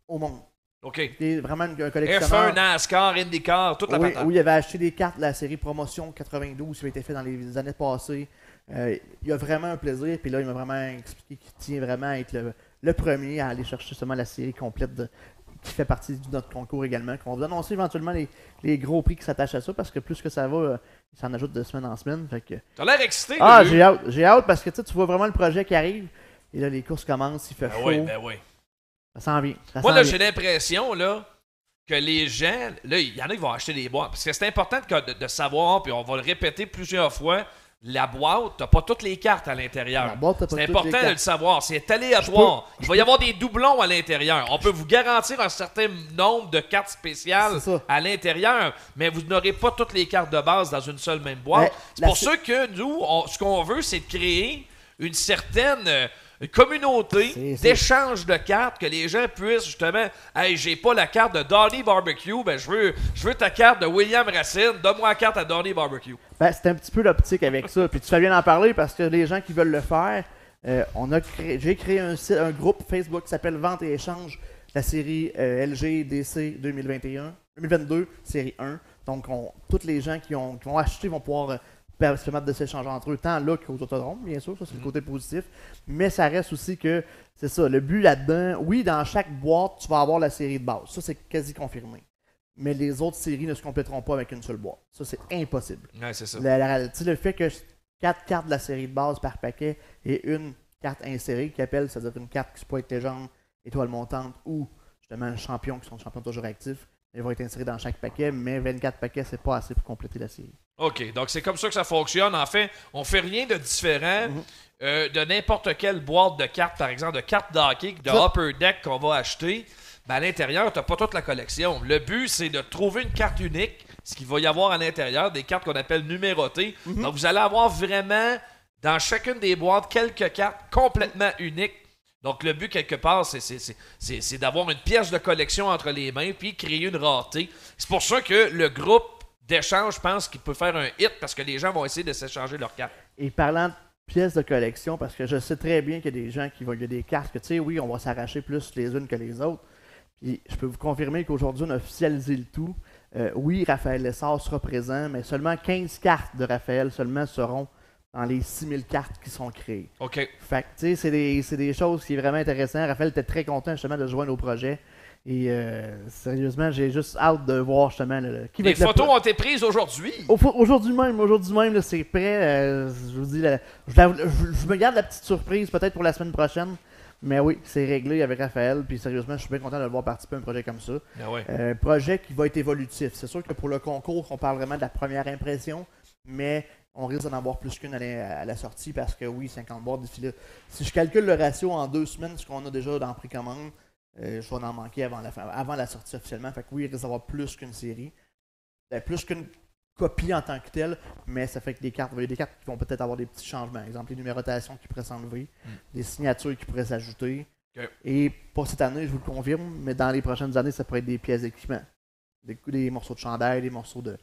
au monde. OK. C'est vraiment un collectionneur. F1, NASCAR, IndyCar, toute la oui, patente. oui, il avait acheté des cartes de la série Promotion 92 qui avait été fait dans les années passées. Euh, il a vraiment un plaisir. Puis là, il m'a vraiment expliqué qu'il tient vraiment à être le, le premier à aller chercher justement la série complète de- qui fait partie de notre concours également. Qu'on va annoncer éventuellement les, les gros prix qui s'attachent à ça parce que plus que ça va, euh, s'en ajoute de semaine en semaine. Fait que... T'as l'air excité, Ah, j'ai hâte. J'ai hâte parce que tu vois vraiment le projet qui arrive. Et là, les courses commencent, il fait Ben chaud. oui, ben oui. Ça s'en vient. ça Moi, là, j'ai l'impression, là, que les gens, là, il y en a qui vont acheter des boîtes. Parce que c'est important de, de- de savoir, puis on va le répéter plusieurs fois, la boîte, t'as pas toutes les cartes à l'intérieur. C'est important de le savoir. C'est aléatoire. Il va y avoir des doublons à l'intérieur. On peut vous garantir un certain nombre de cartes spéciales à l'intérieur, mais vous n'aurez pas toutes les cartes de base dans une seule même boîte. C'est pour ça que nous, on- ce qu'on veut, c'est de créer une certaine communauté d'échange de cartes que les gens puissent justement hey j'ai pas la carte de Donny Barbecue ben je veux je veux ta carte de William Racine donne-moi la carte à Donny Barbecue Ben, c'est un petit peu l'optique avec ça. Puis tu fais bien d'en parler parce que les gens qui veulent le faire, euh, on a créé, j'ai créé un, site- un groupe Facebook qui s'appelle Vente et Échange, la série euh, LGDC 2021, 2022, série 1. Donc, on, tous les gens qui ont, qui ont acheté vont pouvoir se permettre de s'échanger entre eux, tant là qu'aux autodromes, bien sûr, ça c'est le côté positif. Mais ça reste aussi que, c'est ça, le but là-dedans, oui, dans chaque boîte, tu vas avoir la série de base. Ça, c'est quasi confirmé. Mais les autres séries ne se compléteront pas avec une seule boîte. Ça, c'est impossible. ouais c'est ça La- la- le fait que 4 cartes de la série de base par paquet et une carte insérée qui appelle, c'est-à-dire une carte qui peut être légende, étoile montante ou justement un champion qui sont champions toujours actifs, elle va être insérée dans chaque paquet, mais 24 paquets, c'est pas assez pour compléter la série. OK, donc c'est comme ça que ça fonctionne. En fait, on fait rien de différent Mhm. euh, de n'importe quelle boîte de cartes, par exemple, de cartes d'hockey, de Ça- Upper Deck qu'on va acheter. Ben, à l'intérieur, tu pas toute la collection. Le but, c'est de trouver une carte unique, ce qu'il va y avoir à l'intérieur, des cartes qu'on appelle numérotées. Mhm. Donc, vous allez avoir vraiment, dans chacune des boîtes, quelques cartes complètement uniques. Donc, le but, quelque part, c'est d'avoir une pièce de collection entre les mains puis créer une rareté. C'est pour ça que le groupe d'échange, je pense qu'il peut faire un hit parce que les gens vont essayer de s'échanger leurs cartes. Et parlant de pièces de collection, parce que je sais très bien qu'il y a des gens qui vont, il y a des cartes que, tu sais, oui, on va s'arracher plus les unes que les autres. Puis je peux vous confirmer qu'aujourd'hui, on a officialisé le tout. Euh, oui, Raphaël Lessard sera présent, mais seulement 15 cartes de Raphaël seulement seront dans les 6000 cartes qui sont créées. OK. Fait que, tu sais, c'est des, des choses qui sont vraiment intéressantes. Raphaël était très content justement de joindre au projet. Et euh, sérieusement, j'ai juste hâte de voir justement le- qui Les photos ont été prises aujourd'hui. au- Aujourd'hui même, aujourd'hui même, là, c'est prêt. euh, je vous dis, je, la- je- je me garde la petite surprise peut-être pour la semaine prochaine. Mais oui, c'est réglé avec Raphaël. Puis sérieusement, je suis bien content de le voir participer à un projet comme ça. Ah ouais. Euh, projet qui va être évolutif. C'est sûr que pour le concours, on parle vraiment de la première impression, mais on risque d'en avoir plus qu'une à, la- sortie parce que oui, 50 boîtes là. Si je calcule le ratio en deux semaines, ce qu'on a déjà dans précommande, euh, je vais en manquer avant la, fin- avant la sortie officiellement. Fait que oui, il risque d'avoir plus qu'une série. Euh, plus qu'une copie en tant que telle, mais ça fait que des cartes, il y a des cartes qui vont peut-être avoir des petits changements. Par exemple, les numérotations qui pourraient s'enlever, des signatures qui pourraient s'ajouter. Et pas cette année, je vous le confirme, mais dans les prochaines années, ça pourrait être des pièces d'équipement. Des, des morceaux de chandail, des morceaux de,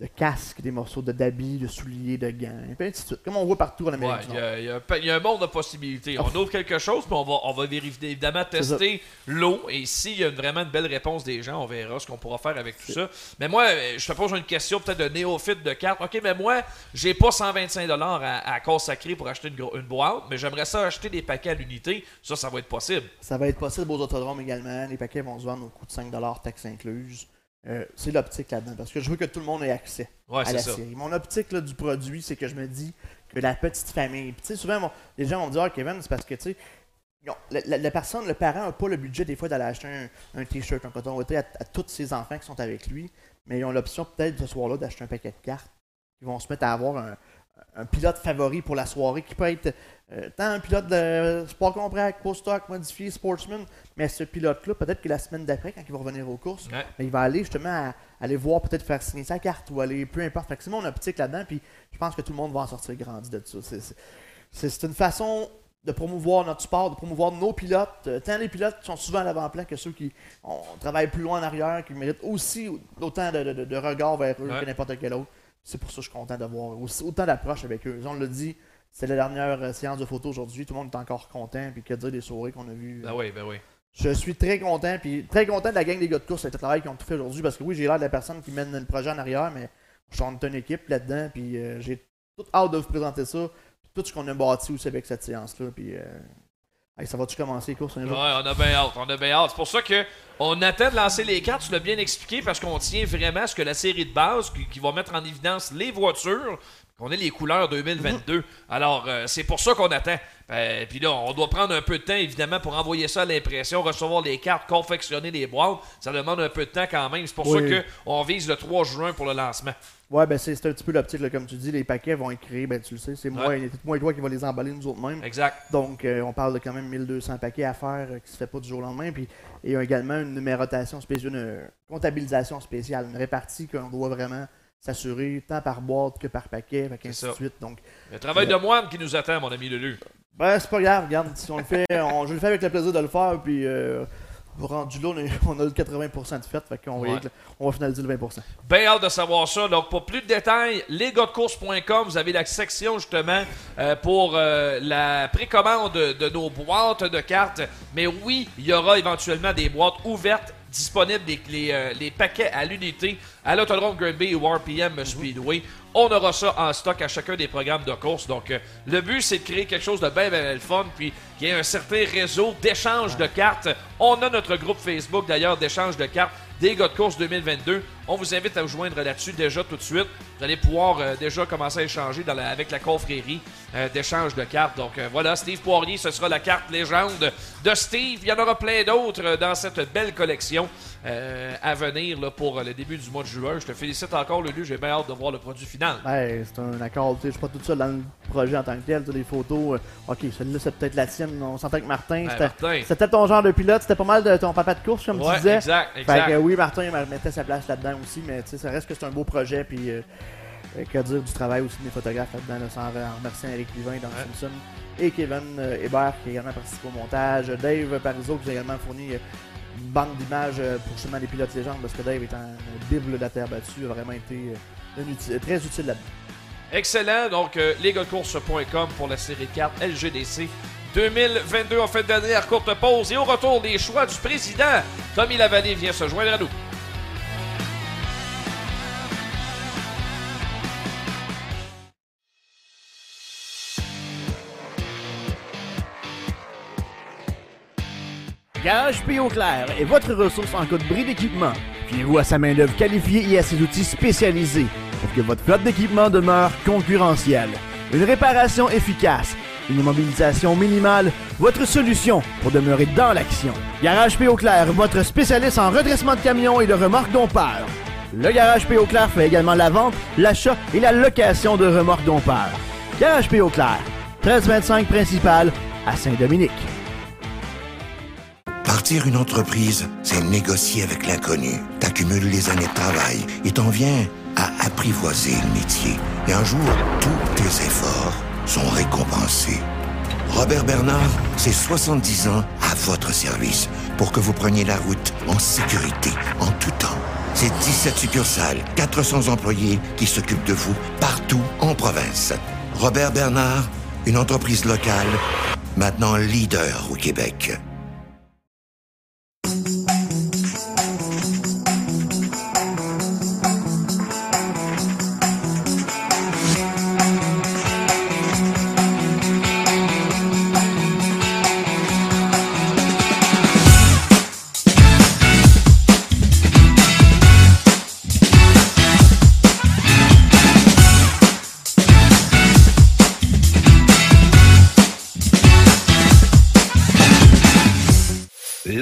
de casque, des morceaux de d'habits, de souliers, de gants, et ainsi de suite. Comme on voit partout en Ouais, Amérique il du y, y a un pa- il y a un monde de possibilités. On ouvre quelque chose, puis on va, on va vérifier- évidemment tester l'eau. Et s'il y a une- vraiment une belle réponse des gens, on verra ce qu'on pourra faire avec tout ça. Mais moi, je te pose une question peut-être de néophyte de cartes. OK, mais moi, j'ai pas 125$ à, à consacrer pour acheter une boîte, mais j'aimerais ça acheter des paquets à l'unité. Ça, ça va être possible. Ça va être possible aux autodromes également. Les paquets vont se vendre au coût de 5$, taxes incluses. Euh, c'est l'optique là-dedans, parce que je veux que tout le monde ait accès Ouais, à la ça. série. Mon optique là, du produit, c'est que je me dis que la petite famille. Puis, tu sais, souvent, bon, les gens vont me dire, ah, Kevin, c'est parce que, tu la, la- la personne, le parent n'a pas le budget des fois d'aller acheter un, un t-shirt, un coton à, à tous ses enfants qui sont avec lui, mais ils ont l'option peut-être ce soir-là d'acheter un paquet de cartes. Ils vont se mettre à avoir un, un pilote favori pour la soirée qui peut être euh, tant un pilote de sport compact, post-stock, modifié, sportsman, mais ce pilote-là, peut-être que la semaine d'après, quand il va revenir aux courses, Ouais. il va aller justement à- aller voir peut-être faire signer sa carte ou aller peu importe. Fait que c'est mon optique là-dedans, puis je pense que tout le monde va en sortir grandi de ça. C'est- une façon de promouvoir notre sport, de promouvoir nos pilotes, euh, tant les pilotes qui sont souvent à l'avant-plan que ceux qui on, travaillent plus loin en arrière, qui méritent aussi autant de, de- vers eux Ouais. que n'importe quel autre. C'est pour ça que je suis content d'avoir autant d'approche avec eux. On l'a dit, c'est la dernière euh, séance de photos aujourd'hui, tout le monde est encore content, puis que dire des soirées qu'on a vues. Ben oui, ben oui. Je suis très content, puis très content de la gang des gars de course avec le travail qu'ils ont tout fait aujourd'hui, parce que oui, j'ai l'air de la personne qui mène le projet en arrière, mais je suis en une équipe là-dedans, puis euh, j'ai tout hâte de vous présenter ça, puis tout ce qu'on a bâti aussi avec cette séance-là, puis euh, ça va-tu commencer, course un Ouais, jour? on a bien hâte, on a bien hâte. C'est pour ça que on attend de lancer les cartes, tu l'as bien expliqué, parce qu'on tient vraiment à ce que la série de base, qui va mettre en évidence les voitures, qu'on ait les couleurs 2022. Alors, euh, c'est pour ça qu'on attend. Ben, Puis là, on doit prendre un peu de temps, évidemment, pour envoyer ça à l'impression, recevoir les cartes, confectionner les boîtes. Ça demande un peu de temps quand même. C'est pour Oui. ça qu'on vise le 3 juin pour le lancement. Ouais, ben c'est un petit peu l'optique, comme tu dis, les paquets vont être créés, ben tu le sais, c'est moi, Ouais. et- moi et toi qui va les emballer nous autres mêmes. Exact. Donc, euh, on parle de quand même 1200 paquets à faire euh, qui se fait pas du jour au lendemain. Puis, il y a également une numérotation spéciale, une euh, comptabilisation spéciale, une répartie qu'on doit vraiment s'assurer tant par boîte que par paquet, fait C'est de suite. Donc, Le travail de moine qui nous attend, mon ami Lulu. ben, c'est pas grave, regarde, si on le fait, on, je le fais avec le plaisir de le faire, puis euh, rendu là, on, a le 80% de fait, fait qu'on va, Ouais. on va finaliser le 20%. Bien hâte de savoir ça. Donc, pour plus de détails, lesgosdecourse.com, vous avez la section justement euh, pour euh, la précommande de, de nos boîtes de cartes. Mais oui, il y aura éventuellement des boîtes ouvertes disponibles, les, les, euh, les paquets à l'unité à l'Autodrome Granby ou RPM Speedway. On aura ça en stock à chacun des programmes de course. Donc, euh, le but, c'est de créer quelque chose de bien, bien, bien fun, puis qu'il y ait un certain réseau d'échange de cartes. On a notre groupe Facebook, d'ailleurs, d'échange de cartes des gars de course 2022. On vous invite à vous joindre là-dessus déjà tout de suite. Vous allez pouvoir euh, déjà commencer à échanger avec la confrérie euh, d'échange de cartes. Donc euh, voilà, Steve Poirier, ce sera la carte légende de Steve. Il y en aura plein d'autres euh, dans cette belle collection euh, à venir là, pour euh, le début du mois de juin. Je te félicite encore, Lulu. J'ai bien hâte de voir le produit final. Ouais, c'est un accord, je suis pas tout seul dans le projet en tant que tel, les photos, euh, ok, celle-là c'est peut-être la tienne, on s'entend que Martin, Ouais, c'était Martin. c'était ton genre de pilote, c'était pas mal de ton papa de course, comme Ouais, tu disais. exact, Fait exact. que oui, Martin il mettait sa place là-dedans aussi, mais ça reste que c'est un beau projet, puis euh, que dire du travail aussi de mes photographes là-dedans, là, sans remercier Eric Livin, Dan Simpson, et Kevin Hébert qui a également participé au montage, Dave Parizeau qui nous a également fourni une banque d'images euh, pour justement les pilotes légendes, parce que Dave étant un bible de la terre battue, a vraiment été euh, très utile là-dedans. Excellent. Donc, euh, legalcourse.com pour la série 4 LGDC 2022. On fait une dernière courte pause et au retour des choix du président, Tommy Lavallée vient se joindre à nous. Garage P.O. Clair est votre ressource en cas de bris d'équipement. Fiez-vous à sa main-d'œuvre qualifiée et à ses outils spécialisés pour que votre flotte d'équipement demeure concurrentielle. Une réparation efficace, une immobilisation minimale, votre solution pour demeurer dans l'action. Garage P.O. Clair, votre spécialiste en redressement de camions et de remorques dompeurs. Le Garage P.O. Clair fait également la vente, l'achat et la location de remorques dompeurs. Garage P.O. Clair, 1325 principal à Saint-Dominique. Partir une entreprise, c'est négocier avec l'inconnu. T'accumules les années de travail et t'en viens à apprivoiser le métier. Et un jour, tous tes efforts sont récompensés. Robert Bernard, c'est 70 ans à votre service pour que vous preniez la route en sécurité, en tout temps. C'est 17 succursales, 400 employés qui s'occupent de vous partout en province. Robert Bernard, une entreprise locale, maintenant leader au Québec.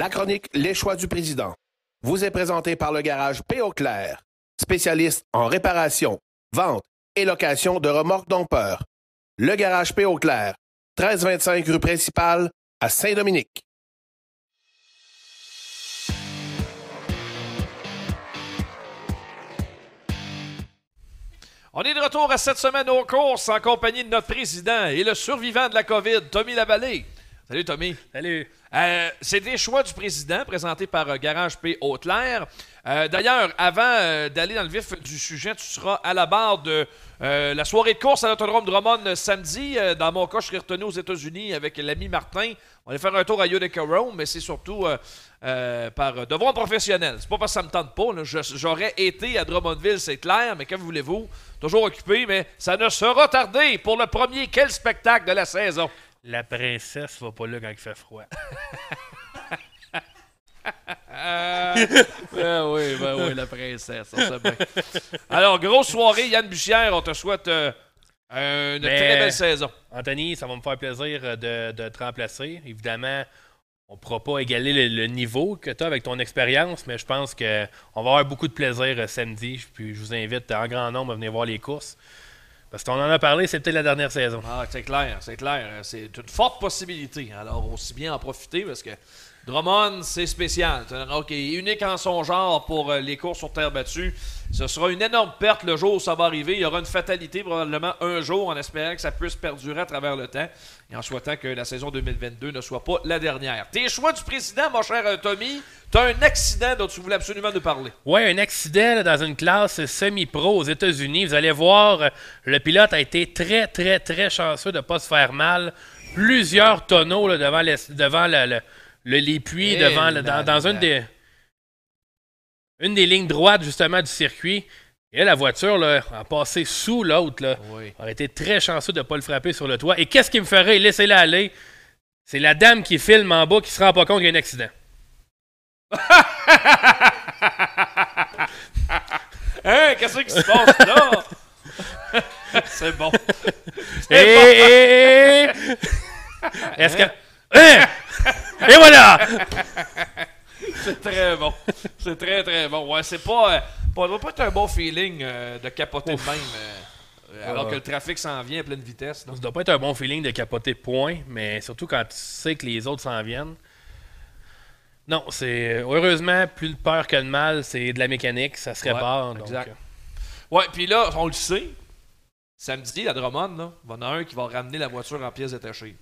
Chronique Les choix du président vous est présentée par le garage P.O. Claire, spécialiste en réparation, vente et location de remorques dompeurs. Le garage P.O. Claire, 1325 rue principale à Saint-Dominique. On est de retour à cette semaine aux courses en compagnie de notre président et le survivant de la COVID, Tommy Lavallée. Salut Tommy. Salut. Euh, c'est des choix du président présentés par euh, Garage P. Haute-Lair. Euh, D'ailleurs, avant euh, d'aller dans le vif du sujet, tu seras à la barre de la soirée de course à l'Autodrome Drummond euh, samedi. Dans mon cas, je serai retenu aux États-Unis avec l'ami Martin. On va faire un tour à Utica Rome, mais c'est surtout par devoir professionnel. C'est pas parce que ça me tente pas. J'aurais été à Drummondville, c'est clair, mais que voulez-vous? Toujours occupé, mais ça ne sera tardé pour le premier quel spectacle de la saison. La princesse va pas là quand il fait froid. Ah, ben oui, ben oui, la princesse, on sait bien. Alors, grosse soirée, Yann Bussière, on te souhaite euh, une Mais- très belle saison. Anthony, ça va me faire plaisir euh, de, de te remplacer. Évidemment, on ne pourra pas égaler le, le niveau que tu as avec ton expérience, mais je pense qu'on va avoir beaucoup de plaisir euh, samedi. Puis je vous invite en grand nombre à venir voir les courses. Parce qu'on en a parlé, c'est peut-être la dernière saison. Ah, c'est clair, c'est clair. C'est une forte possibilité. Alors, aussi bien en profiter parce que Drummond, c'est spécial. Unique en son genre pour euh, les courses sur terre battue. Ce sera une énorme perte le jour où ça va arriver. Il y aura une fatalité probablement un jour en espérant que ça puisse perdurer à travers le temps et en souhaitant que la saison 2022 ne soit pas la dernière. Tes choix du président, mon cher euh, Tommy, tu as un accident dont tu voulais absolument nous parler. Ouais, un accident dans une classe semi-pro aux États-Unis. Vous allez voir, euh, le pilote a été très, très, très chanceux de ne pas se faire mal. Plusieurs tonneaux devant, le- le- les puits, Eh devant, là dans, dans une, des, une des lignes droites justement du circuit. Et la voiture là, a passé sous l'autre. là. Oui. aurait été très chanceux de ne pas le frapper sur le toit. Et qu'est-ce qui me ferait laisser-la aller? C'est la dame qui filme en bas qui se rend pas compte qu'il y a un accident. Hein, qu'est-ce qui se passe là? c'est bon. Et, et- Est-ce que. Hein? Et voilà! C'est très bon. C'est très, très bon. Ouais, c'est pas. Euh, pas, doit pas être un bon feeling euh, de capoter de même. euh, alors Ouais. que le trafic s'en vient à pleine vitesse. là. Ça doit pas être un bon feeling de capoter point, mais surtout quand tu sais que les autres s'en viennent. Non, c'est. Heureusement, plus de peur que de mal, c'est de la mécanique, ça se Ouais, répare. donc, exact. euh, Ouais, puis là, on le sait. Samedi, à Drummond, là, il y en a un qui va ramener la voiture en pièces détachées.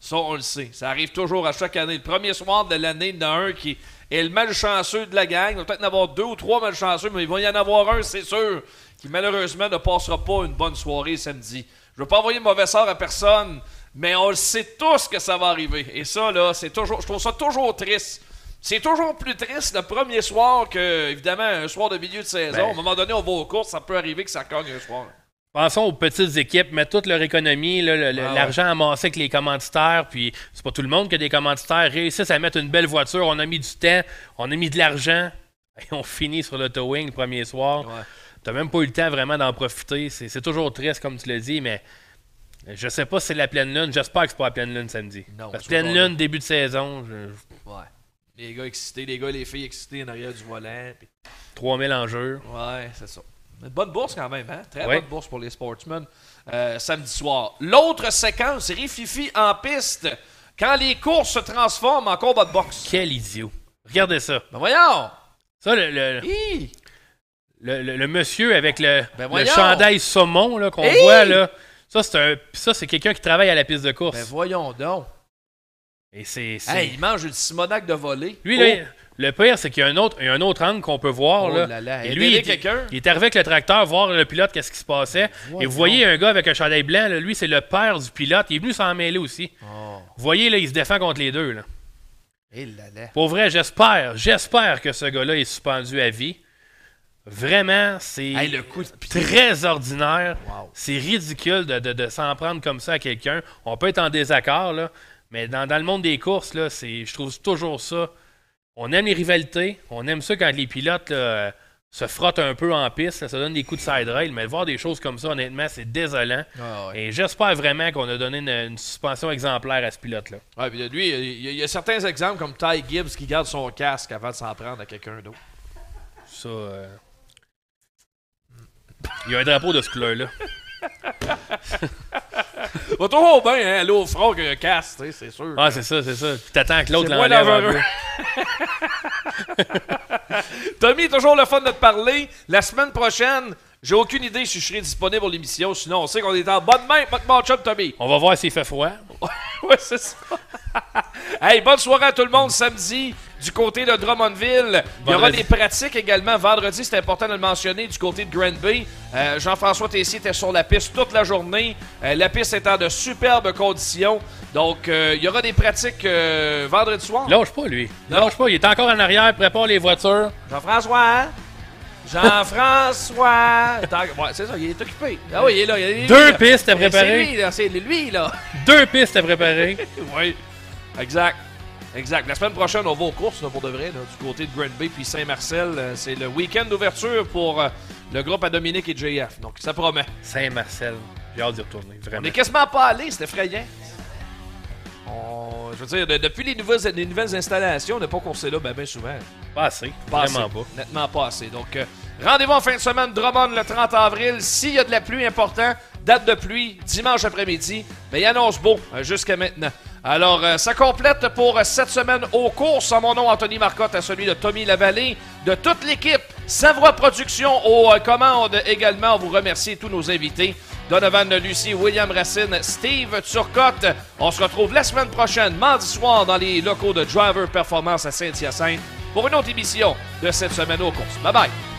Ça, on le sait. Ça arrive toujours à chaque année. Le premier soir de l'année, il y en a un qui est le malchanceux de la gang. Il va peut-être en avoir deux ou trois malchanceux, mais il va y en avoir un, c'est sûr, qui malheureusement ne passera pas une bonne soirée samedi. Je veux pas envoyer de mauvais sort à personne, mais on le sait tous que ça va arriver. Et ça, là, c'est toujours. Je trouve ça toujours triste. C'est toujours plus triste le premier soir que, évidemment, un soir de milieu de saison. Ben. À un moment donné, on va aux courses, ça peut arriver que ça cogne un soir. Pensons aux petites équipes, mettent toute leur économie, le- le- Ah ouais. l'argent amassé avec les commanditaires, puis c'est pas tout le monde qui a des commanditaires, réussissent à mettre une belle voiture, on a mis du temps, on a mis de l'argent, et on finit sur le towing le premier soir. Ouais. T'as même pas eu le temps vraiment d'en profiter. C'est c'est toujours triste, comme tu l'as dit, mais je sais pas si c'est la pleine lune. J'espère que c'est pas la pleine lune samedi. Non, Parce que pleine lune, début de saison, je- Ouais. Les gars excités, les gars et les filles excités en arrière du volant. puis- 3000 enjeux. Ouais, c'est ça. Une bonne bourse quand même, hein? Très bonne bourse pour les sportsmen euh, samedi soir. L'autre séquence, Rififi en piste, quand les courses se transforment en combat de boxe. Quel idiot. Regardez ça. Ben voyons! Ça, le, le, le- le- le monsieur avec le, Ben chandail saumon qu'on voit, là, ça, c'est un- ça, c'est quelqu'un qui travaille à la piste de course. Ben voyons donc. Et c'est. c'est- Hey, il mange une Simonac de volée. Lui, Oh! là, le pire, c'est qu'il y a un autre, il y a un autre angle qu'on peut voir. Oh là. là là, Et lui, il, quelqu'un. il est arrivé avec le tracteur voir le pilote, qu'est-ce qui se passait. Et vous voyez un gars avec un chandail blanc, là, lui, c'est le père du pilote. Il est venu s'en mêler aussi. Oh. Vous voyez, là, il se défend contre les deux. Là. Eh là. Pour vrai, j'espère, j'espère que ce gars-là est suspendu à vie. Vraiment, c'est Hey, de très ordinaire. Wow. C'est ridicule de, de- de s'en prendre comme ça à quelqu'un. On peut être en désaccord, là, mais dans, dans le monde des courses, là, je trouve toujours ça. On aime les rivalités, on aime ça quand les pilotes là, se frottent un peu en piste, là, ça donne des coups de side rail, mais voir des choses comme ça, honnêtement, c'est désolant. Ah ouais. Et j'espère vraiment qu'on a donné une, une suspension exemplaire à ce pilote-là. Ouais, puis lui, il y, a, il y a certains exemples comme Ty Gibbs qui garde son casque avant de s'en prendre à quelqu'un d'autre. Ça. euh, Il y a un drapeau de ce couleur-là. Va toujours bien, hein, aller au front qu'un casque, tu sais, c'est sûr. Ah, c'est ça, c'est ça. Puis t'attends que l'autre C'est moins l'enlève dangereux. Tommy, toujours le fun de te parler. La semaine prochaine, j'ai aucune idée si je serai disponible pour l'émission. Sinon, on sait qu'on est en bonne main, pas de match-up, Tommy. On va voir s'il fait froid. ouais, c'est ça. hey, bonne soirée à tout le monde samedi du côté de Drummondville. Il y aura des pratiques également vendredi, c'est important de le mentionner, du côté de Grand Bay. Euh, Jean-François Tessier était sur la piste toute la journée. Euh, la piste est en de superbes conditions. Donc, euh, il y aura des pratiques vendredi soir. Lâche pas, lui. Non. Lâche pas. Il est encore en arrière, prépare les voitures. Jean-François, hein? Jean-François! Ouais, c'est ça, il est occupé. Ah oui, il est là. il est- Deux lui, pistes à là. préparer. C'est lui, là. C'est lui, là. Deux pistes à préparer. oui. Exact. Exact. La semaine prochaine, on va aux courses, là, pour de vrai, là, du côté de Grand Bay puis Saint-Marcel. Euh, C'est le week-end d'ouverture pour euh, le groupe à Dominique et JF. Donc, ça promet. Saint-Marcel. J'ai hâte d'y retourner, On vraiment. est quasiment pas allé, c'est effrayant. On- Je veux dire, de- depuis les nouvelles, les nouvelles installations, on n'a pas coursé là ben, ben souvent. Pas assez. Pas vraiment assez. pas. Nettement pas assez. Donc, euh, rendez-vous en fin de semaine, Drummond, le 30 avril. S'il y a de la pluie important, date de pluie, dimanche après-midi, mais il annonce beau euh, jusqu'à maintenant. Alors, euh, ça complète pour euh, cette semaine aux courses. En mon nom, Anthony Marcotte, à celui de Tommy Lavallée, de toute l'équipe. Savoie Productions aux commandes également. On vous remercie tous nos invités. Donovan Lucie, William Racine, Steve Turcotte. On se retrouve la semaine prochaine, mardi soir, dans les locaux de Driver Performance à Saint-Hyacinthe pour une autre émission de cette semaine aux courses. Bye bye!